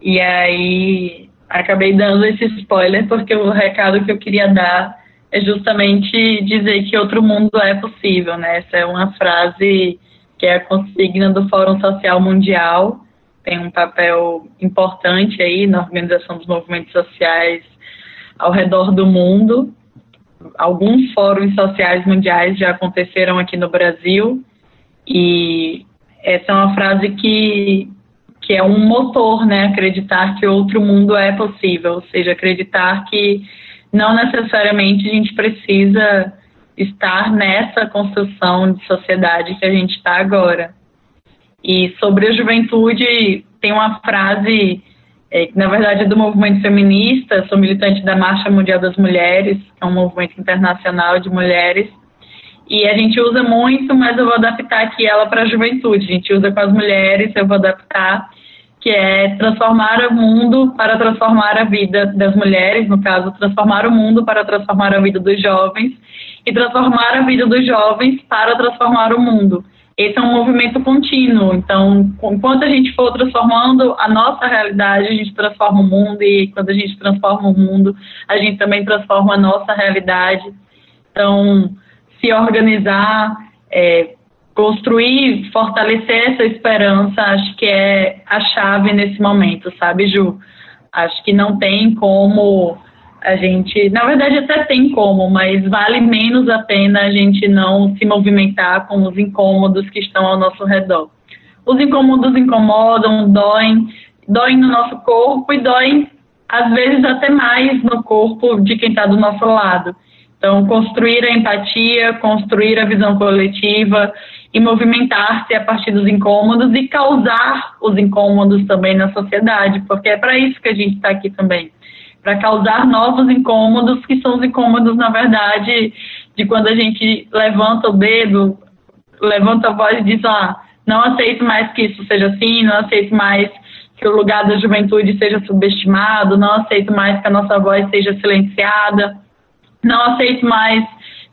E aí acabei dando esse spoiler porque o recado que eu queria dar é justamente dizer que outro mundo é possível, né? Essa é uma frase que é a consigna do Fórum Social Mundial, tem um papel importante aí na organização dos movimentos sociais ao redor do mundo. Alguns fóruns sociais mundiais já aconteceram aqui no Brasil e essa é uma frase que, que é um motor, né? Acreditar que outro mundo é possível, ou seja, acreditar que não necessariamente a gente precisa estar nessa construção de sociedade que a gente está agora. E sobre a juventude, tem uma frase é, que, na verdade, é do movimento feminista, sou militante da Marcha Mundial das Mulheres, é um movimento internacional de mulheres, e a gente usa muito, mas eu vou adaptar aqui ela para a juventude. A gente usa com as mulheres, eu vou adaptar, que é transformar o mundo para transformar a vida das mulheres, no caso, transformar o mundo para transformar a vida dos jovens, e transformar a vida dos jovens para transformar o mundo. Esse é um movimento contínuo. Então, enquanto a gente for transformando a nossa realidade, a gente transforma o mundo, e quando a gente transforma o mundo, a gente também transforma a nossa realidade. Então, se organizar, é, construir, fortalecer essa esperança, acho que é a chave nesse momento, sabe, Ju? Acho que não tem como a gente, na verdade até tem como, mas vale menos a pena a gente não se movimentar com os incômodos que estão ao nosso redor. Os incômodos incomodam, doem, doem no nosso corpo e doem às vezes até mais no corpo de quem está do nosso lado. Então, construir a empatia, construir a visão coletiva e movimentar-se a partir dos incômodos e causar os incômodos também na sociedade, porque é para isso que a gente está aqui também para causar novos incômodos, que são os incômodos, na verdade, de quando a gente levanta o dedo, levanta a voz e diz: ah, não aceito mais que isso seja assim, não aceito mais que o lugar da juventude seja subestimado, não aceito mais que a nossa voz seja silenciada, não aceito mais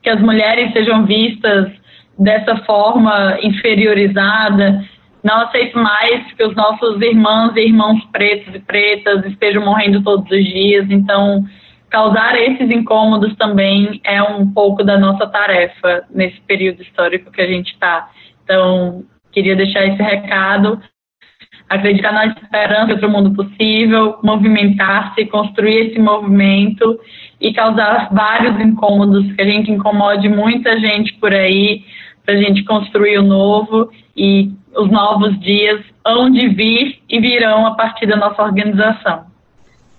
que as mulheres sejam vistas dessa forma inferiorizada. Não aceito mais que os nossos irmãos e irmãos pretos e pretas estejam morrendo todos os dias. Então, causar esses incômodos também é um pouco da nossa tarefa nesse período histórico que a gente está. Então, queria deixar esse recado. Acreditar na esperança para o mundo possível, movimentar-se, construir esse movimento e causar vários incômodos, que a gente incomode muita gente por aí, para a gente construir o novo e os novos dias hão de vir e virão a partir da nossa organização.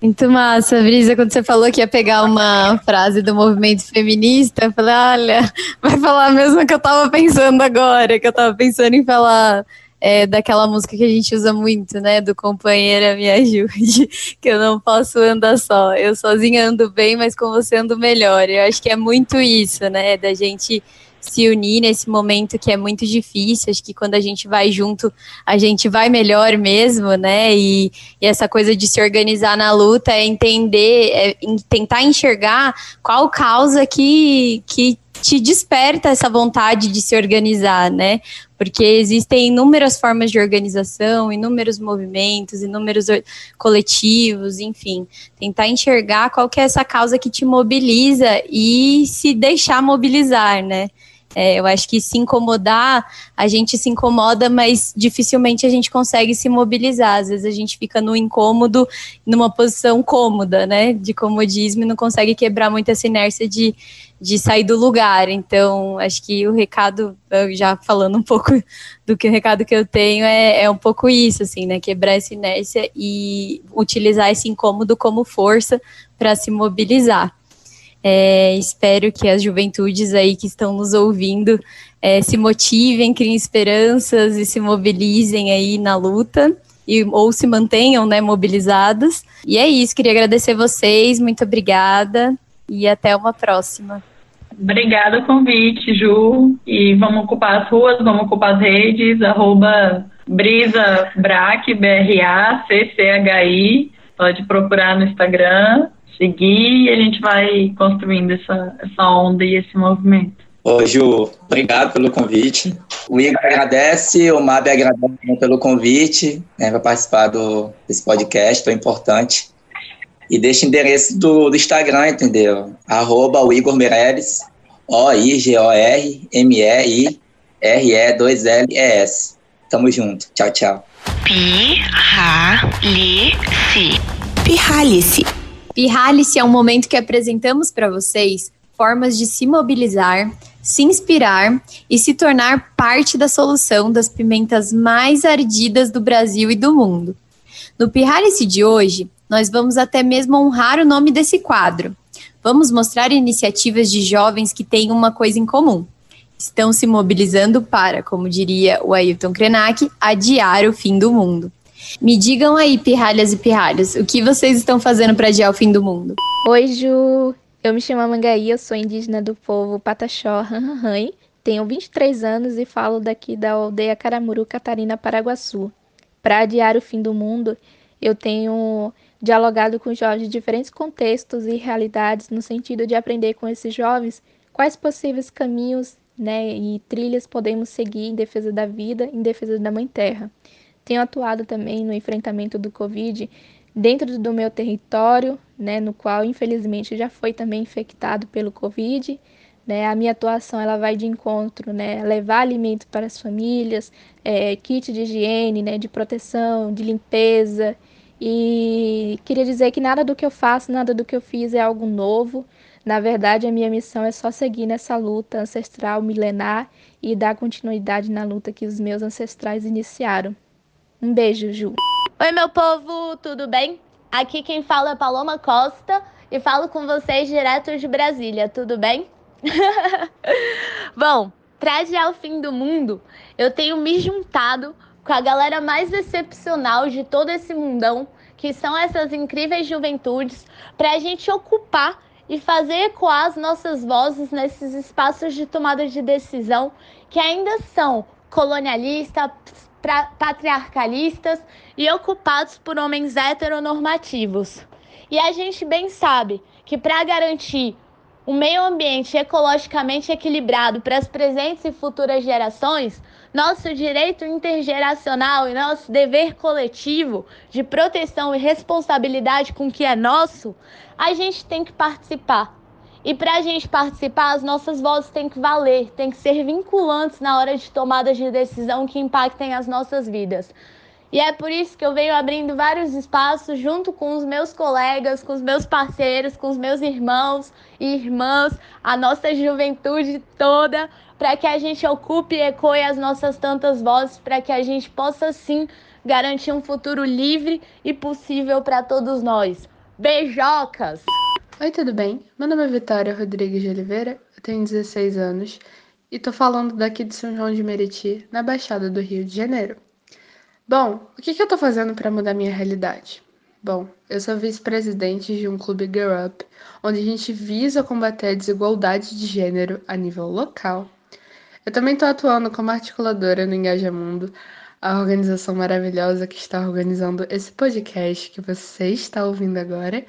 Muito massa, Brisa, quando você falou que ia pegar uma frase do movimento feminista, eu falei, olha, vai falar mesmo que eu tava pensando agora, que eu tava pensando em falar é, daquela música que a gente usa muito, né, do Companheira Me Ajude, que eu não posso andar só, eu sozinha ando bem, mas com você ando melhor, eu acho que é muito isso, né, da gente se unir nesse momento que é muito difícil. Acho que quando a gente vai junto, a gente vai melhor mesmo, né? E, e essa coisa de se organizar na luta é entender, é tentar enxergar qual causa que, que te desperta essa vontade de se organizar, né? Porque existem inúmeras formas de organização, inúmeros movimentos, inúmeros coletivos, enfim. Tentar enxergar qual que é essa causa que te mobiliza e se deixar mobilizar, né? É, eu acho que se incomodar, a gente se incomoda, mas dificilmente a gente consegue se mobilizar. Às vezes a gente fica no incômodo, numa posição cômoda, né? De comodismo e não consegue quebrar muito essa inércia de, de sair do lugar. Então, acho que o recado, já falando um pouco do que o recado que eu tenho, é, é um pouco isso, assim, né? Quebrar essa inércia e utilizar esse incômodo como força para se mobilizar. É, espero que as juventudes aí que estão nos ouvindo é, se motivem, criem esperanças e se mobilizem aí na luta. E, ou se mantenham né, mobilizadas. E é isso, queria agradecer vocês, muito obrigada e até uma próxima. Obrigada o convite, Ju. E vamos ocupar as ruas, vamos ocupar as redes, arroba Brisa Brac, B-R-A-C-C-H-I. Pode procurar no Instagram seguir e a gente vai construindo essa, essa onda e esse movimento. Oi, Ju, obrigado pelo convite. O Igor agradece, o Mab agradece pelo convite né, para participar do, desse podcast tão importante. E deixa o endereço do, do Instagram, entendeu? Arroba o Igor Meirelles, O-I-G-O-R-M-E-I-R-E-2-L-E-S. Tamo junto. Tchau, tchau. Pirralice. Pirralice. Pirralice é um momento que apresentamos para vocês formas de se mobilizar, se inspirar e se tornar parte da solução das pimentas mais ardidas do Brasil e do mundo. No Pirralice de hoje, nós vamos até mesmo honrar o nome desse quadro. Vamos mostrar iniciativas de jovens que têm uma coisa em comum. Estão se mobilizando para, como diria o Ailton Krenak, adiar o fim do mundo. Me digam aí, pirralhas e pirralhos, o que vocês estão fazendo para adiar o fim do mundo? Oi, Ju! Eu me chamo Mangaí, eu sou indígena do povo Pataxó tenho 23 anos e falo daqui da aldeia Caramuru, Catarina, Paraguaçu. Para adiar o fim do mundo, eu tenho dialogado com jovens de diferentes contextos e realidades no sentido de aprender com esses jovens quais possíveis caminhos né, e trilhas podemos seguir em defesa da vida, em defesa da Mãe Terra. Tenho atuado também no enfrentamento do Covid dentro do meu território, né, no qual infelizmente já foi também infectado pelo Covid. Né, a minha atuação ela vai de encontro, né, levar alimento para as famílias, é, kit de higiene, né, de proteção, de limpeza. E queria dizer que nada do que eu faço, nada do que eu fiz é algo novo. Na verdade, a minha missão é só seguir nessa luta ancestral milenar e dar continuidade na luta que os meus ancestrais iniciaram. Um beijo, Ju. Oi, meu povo, tudo bem? Aqui quem fala é Paloma Costa e falo com vocês direto de Brasília, tudo bem? Bom, para adiar o fim do mundo, eu tenho me juntado com a galera mais excepcional de todo esse mundão, que são essas incríveis juventudes, para a gente ocupar e fazer ecoar as nossas vozes nesses espaços de tomada de decisão que ainda são colonialistas, patriarcalistas e ocupados por homens heteronormativos. E a gente bem sabe que para garantir um meio ambiente ecologicamente equilibrado para as presentes e futuras gerações, nosso direito intergeracional e nosso dever coletivo de proteção e responsabilidade com o que é nosso, a gente tem que participar. E para a gente participar, as nossas vozes têm que valer, têm que ser vinculantes na hora de tomadas de decisão que impactem as nossas vidas. E é por isso que eu venho abrindo vários espaços junto com os meus colegas, com os meus parceiros, com os meus irmãos e irmãs, a nossa juventude toda, para que a gente ocupe e ecoe as nossas tantas vozes, para que a gente possa sim garantir um futuro livre e possível para todos nós. Beijocas! Oi, tudo bem? Meu nome é Vitória Rodrigues de Oliveira, eu tenho 16 anos e tô falando daqui de São João de Meriti, na Baixada do Rio de Janeiro. Bom, o que, que eu tô fazendo para mudar minha realidade? Bom, eu sou vice-presidente de um clube Girl Up, onde a gente visa combater a desigualdade de gênero a nível local. Eu também estou atuando como articuladora no Engaja Mundo, a organização maravilhosa que está organizando esse podcast que você está ouvindo agora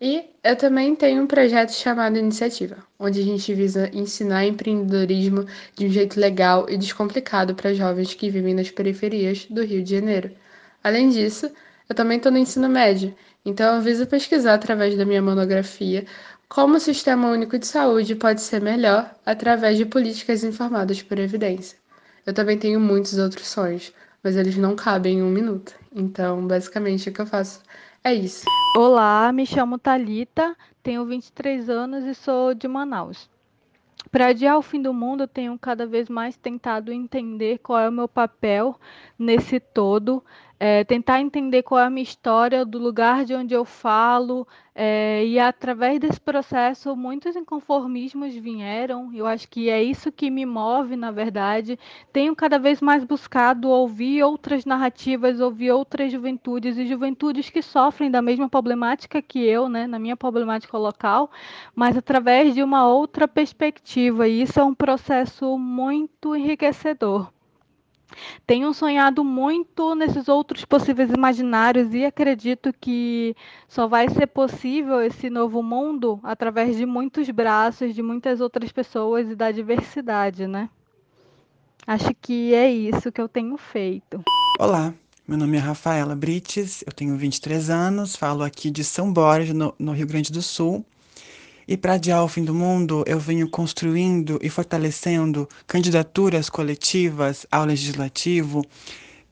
e eu também tenho um projeto chamado Iniciativa, onde a gente visa ensinar empreendedorismo de um jeito legal e descomplicado para jovens que vivem nas periferias do Rio de Janeiro. Além disso, eu também estou no ensino médio, então eu viso pesquisar através da minha monografia como o Sistema Único de Saúde pode ser melhor através de políticas informadas por evidência. Eu também tenho muitos outros sonhos, mas eles não cabem em um minuto. Então, basicamente, o que eu faço é isso. Olá, me chamo Talita, tenho 23 anos e sou de Manaus. Para adiar o fim do mundo, tenho cada vez mais tentado entender qual é o meu papel nesse todo, é, tentar entender qual é a minha história, do lugar de onde eu falo, é, e através desse processo muitos inconformismos vieram. Eu acho que é isso que me move, na verdade. Tenho cada vez mais buscado ouvir outras narrativas, ouvir outras juventudes e juventudes que sofrem da mesma problemática que eu, né, na minha problemática local, mas através de uma outra perspectiva. E isso é um processo muito enriquecedor. Tenho sonhado muito nesses outros possíveis imaginários e acredito que só vai ser possível esse novo mundo através de muitos braços, de muitas outras pessoas e da diversidade, né? Acho que é isso que eu tenho feito. Olá, meu nome é Rafaela Brites, eu tenho 23 anos, falo aqui de São Borja, no, no Rio Grande do Sul. E para adiar o fim do mundo, eu venho construindo e fortalecendo candidaturas coletivas ao legislativo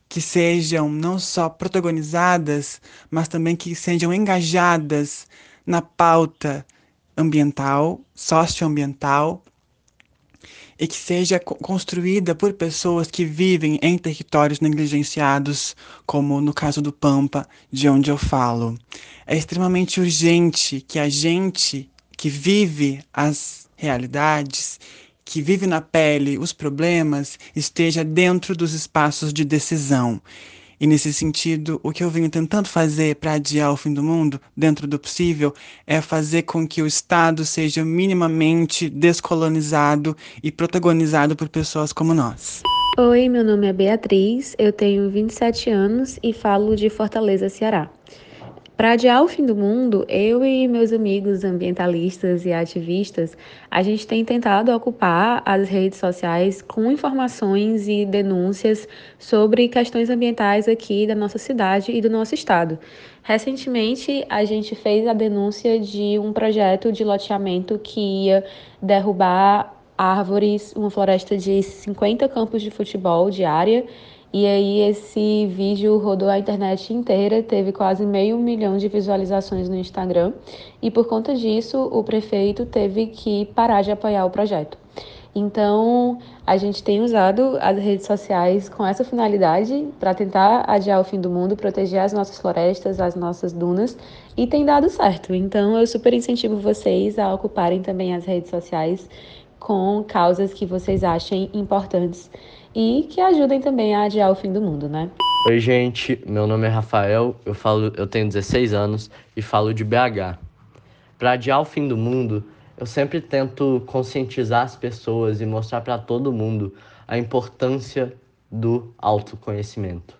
que sejam não só protagonizadas, mas também que sejam engajadas na pauta ambiental, socioambiental, e que seja construída por pessoas que vivem em territórios negligenciados, como no caso do Pampa, de onde eu falo. É extremamente urgente que a gente que vive as realidades, que vive na pele os problemas, esteja dentro dos espaços de decisão. E nesse sentido, o que eu venho tentando fazer para adiar o fim do mundo, dentro do possível, é fazer com que o Estado seja minimamente descolonizado e protagonizado por pessoas como nós. Oi, meu nome é Beatriz, eu tenho 27 anos e falo de Fortaleza, Ceará. Para adiar o fim do mundo, eu e meus amigos ambientalistas e ativistas, a gente tem tentado ocupar as redes sociais com informações e denúncias sobre questões ambientais aqui da nossa cidade e do nosso estado. Recentemente, a gente fez a denúncia de um projeto de loteamento que ia derrubar árvores, uma floresta de 50 campos de futebol de área e aí esse vídeo rodou a internet inteira, teve quase meio milhão de visualizações no Instagram. E por conta disso, o prefeito teve que parar de apoiar o projeto. Então, a gente tem usado as redes sociais com essa finalidade para tentar adiar o fim do mundo, proteger as nossas florestas, as nossas dunas, e tem dado certo. Então, eu super incentivo vocês a ocuparem também as redes sociais com causas que vocês achem importantes e que ajudem também a adiar o fim do mundo, né? Oi, gente, meu nome é Rafael, eu falo, eu tenho 16 anos e falo de BH. Para adiar o fim do mundo, eu sempre tento conscientizar as pessoas e mostrar para todo mundo a importância do autoconhecimento.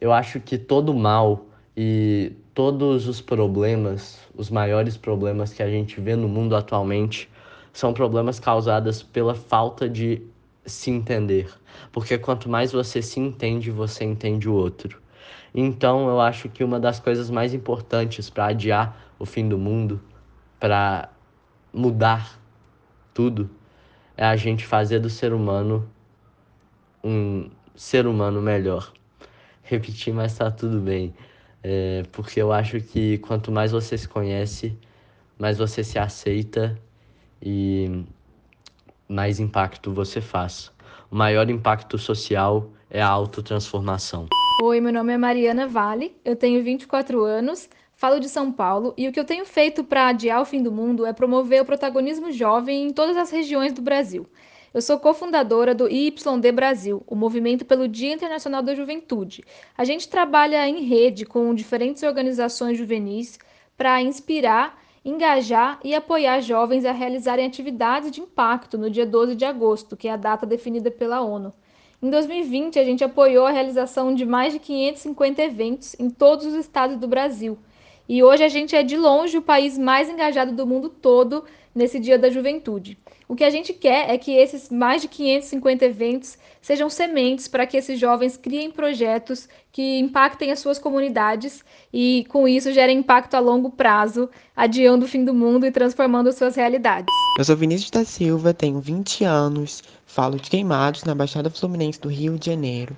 Eu acho que todo mal e todos os problemas, os maiores problemas que a gente vê no mundo atualmente, são problemas causados pela falta de se entender. Porque quanto mais você se entende, você entende o outro. Então, eu acho que uma das coisas mais importantes para adiar o fim do mundo, para mudar tudo, é a gente fazer do ser humano um ser humano melhor. Repetir, mas tá tudo bem. É, porque eu acho que quanto mais você se conhece, mais você se aceita e mais impacto você faz. O maior impacto social é a autotransformação. Oi, meu nome é Mariana Vale, eu tenho 24 anos, falo de São Paulo e o que eu tenho feito para adiar o fim do mundo é promover o protagonismo jovem em todas as regiões do Brasil. Eu sou cofundadora do YD Brasil, o movimento pelo Dia Internacional da Juventude. A gente trabalha em rede com diferentes organizações juvenis para inspirar engajar e apoiar jovens a realizarem atividades de impacto no dia 12 de agosto, que é a data definida pela ONU. Em 2020, a gente apoiou a realização de mais de 550 eventos em todos os estados do Brasil. E hoje a gente é de longe o país mais engajado do mundo todo nesse Dia da Juventude. O que a gente quer é que esses mais de 550 eventos sejam sementes para que esses jovens criem projetos que impactem as suas comunidades e, com isso, gerem impacto a longo prazo, adiando o fim do mundo e transformando suas realidades. Eu sou Vinícius da Silva, tenho 20 anos, falo de Queimados, na Baixada Fluminense do Rio de Janeiro.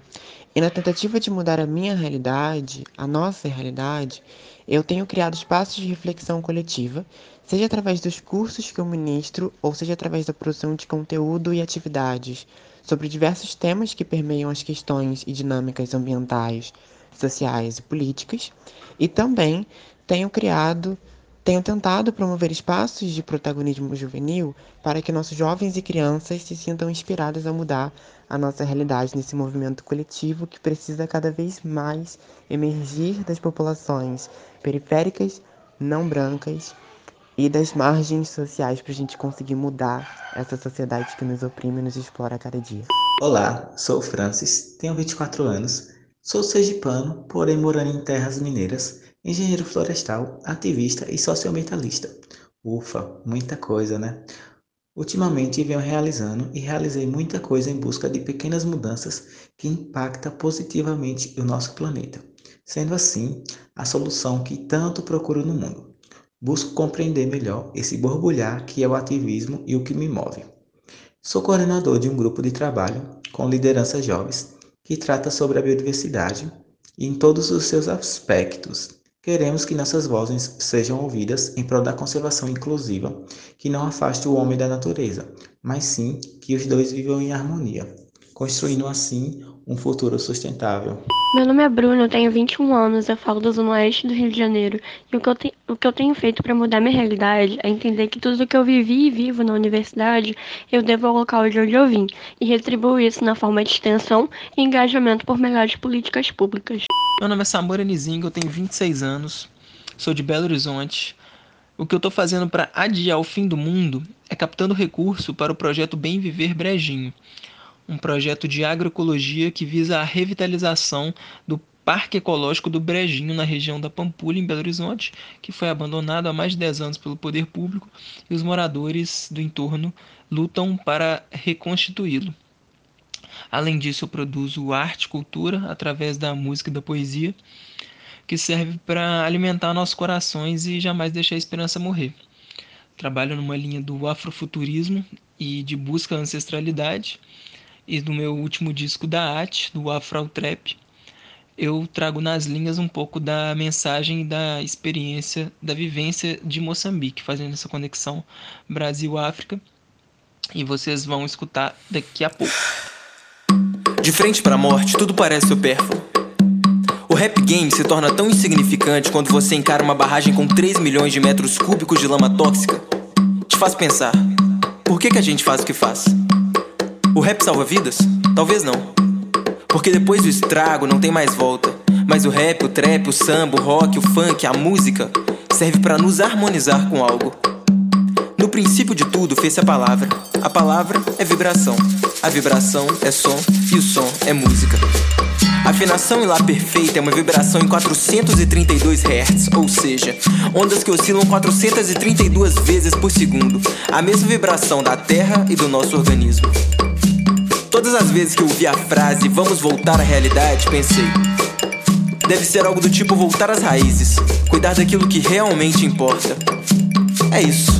E na tentativa de mudar a minha realidade, a nossa realidade, eu tenho criado espaços de reflexão coletiva seja através dos cursos que eu ministro ou seja através da produção de conteúdo e atividades sobre diversos temas que permeiam as questões e dinâmicas ambientais, sociais e políticas, e também tenho criado, tenho tentado promover espaços de protagonismo juvenil para que nossos jovens e crianças se sintam inspirados a mudar a nossa realidade nesse movimento coletivo que precisa cada vez mais emergir das populações periféricas, não brancas e das margens sociais para a gente conseguir mudar essa sociedade que nos oprime e nos explora a cada dia. Olá, sou o Francis, tenho 24 anos, sou sergipano, porém morando em terras mineiras, engenheiro florestal, ativista e socioambientalista. Ufa, muita coisa, né? Ultimamente venho realizando e realizei muita coisa em busca de pequenas mudanças que impactam positivamente o nosso planeta. Sendo assim, a solução que tanto procuro no mundo. Busco compreender melhor esse borbulhar que é o ativismo e o que me move. Sou coordenador de um grupo de trabalho com lideranças jovens que trata sobre a biodiversidade e em todos os seus aspectos. Queremos que nossas vozes sejam ouvidas em prol da conservação inclusiva, que não afaste o homem da natureza, mas sim que os dois vivam em harmonia, construindo assim um futuro sustentável. Meu nome é Bruno, eu tenho 21 anos, eu falo da Zona Oeste do Rio de Janeiro. E o que eu, te, o que eu tenho feito para mudar minha realidade é entender que tudo que eu vivi e vivo na universidade, eu devo ao local de onde eu vim, e retribuo isso na forma de extensão e engajamento por melhores políticas públicas. Meu nome é Samora Nizinga, eu tenho 26 anos, sou de Belo Horizonte. O que eu estou fazendo para adiar o fim do mundo é captando recurso para o projeto Bem Viver Brejinho um projeto de agroecologia que visa a revitalização do Parque Ecológico do Brejinho, na região da Pampulha, em Belo Horizonte, que foi abandonado há mais de 10 anos pelo poder público e os moradores do entorno lutam para reconstituí-lo. Além disso, eu produzo arte e cultura através da música e da poesia, que serve para alimentar nossos corações e jamais deixar a esperança morrer. Trabalho numa linha do afrofuturismo e de busca à ancestralidade e do meu último disco da AT, do Afro Trap, eu trago nas linhas um pouco da mensagem da experiência, da vivência de Moçambique, fazendo essa conexão Brasil-África. E vocês vão escutar daqui a pouco. De frente para a morte, tudo parece supérfluo. O rap game se torna tão insignificante quando você encara uma barragem com 3 milhões de metros cúbicos de lama tóxica. Te faz pensar: por que, que a gente faz o que faz? O rap salva vidas? Talvez não. Porque depois do estrago não tem mais volta. Mas o rap, o trap, o samba, o rock, o funk, a música serve para nos harmonizar com algo. No princípio de tudo fez-se a palavra. A palavra é vibração. A vibração é som e o som é música. A afinação em Lá perfeita é uma vibração em 432 Hz, ou seja, ondas que oscilam 432 vezes por segundo, a mesma vibração da Terra e do nosso organismo. Todas as vezes que ouvi a frase vamos voltar à realidade, pensei. Deve ser algo do tipo voltar às raízes, cuidar daquilo que realmente importa. É isso.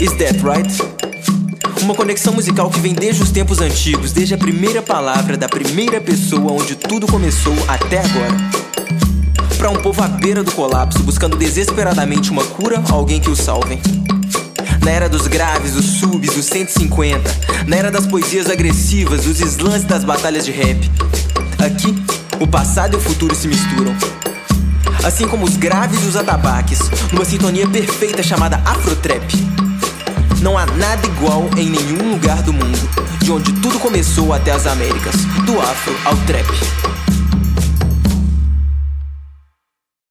Is that right? Uma conexão musical que vem desde os tempos antigos, desde a primeira palavra da primeira pessoa onde tudo começou até agora. Para um povo à beira do colapso, buscando desesperadamente uma cura, alguém que o salve. Na era dos graves, dos subs, dos 150. Na era das poesias agressivas, dos slams das batalhas de rap. Aqui, o passado e o futuro se misturam. Assim como os graves e os atabaques, numa sintonia perfeita chamada Afrotrap. Não há nada igual em nenhum lugar do mundo, de onde tudo começou até as Américas, do Afro ao Trap.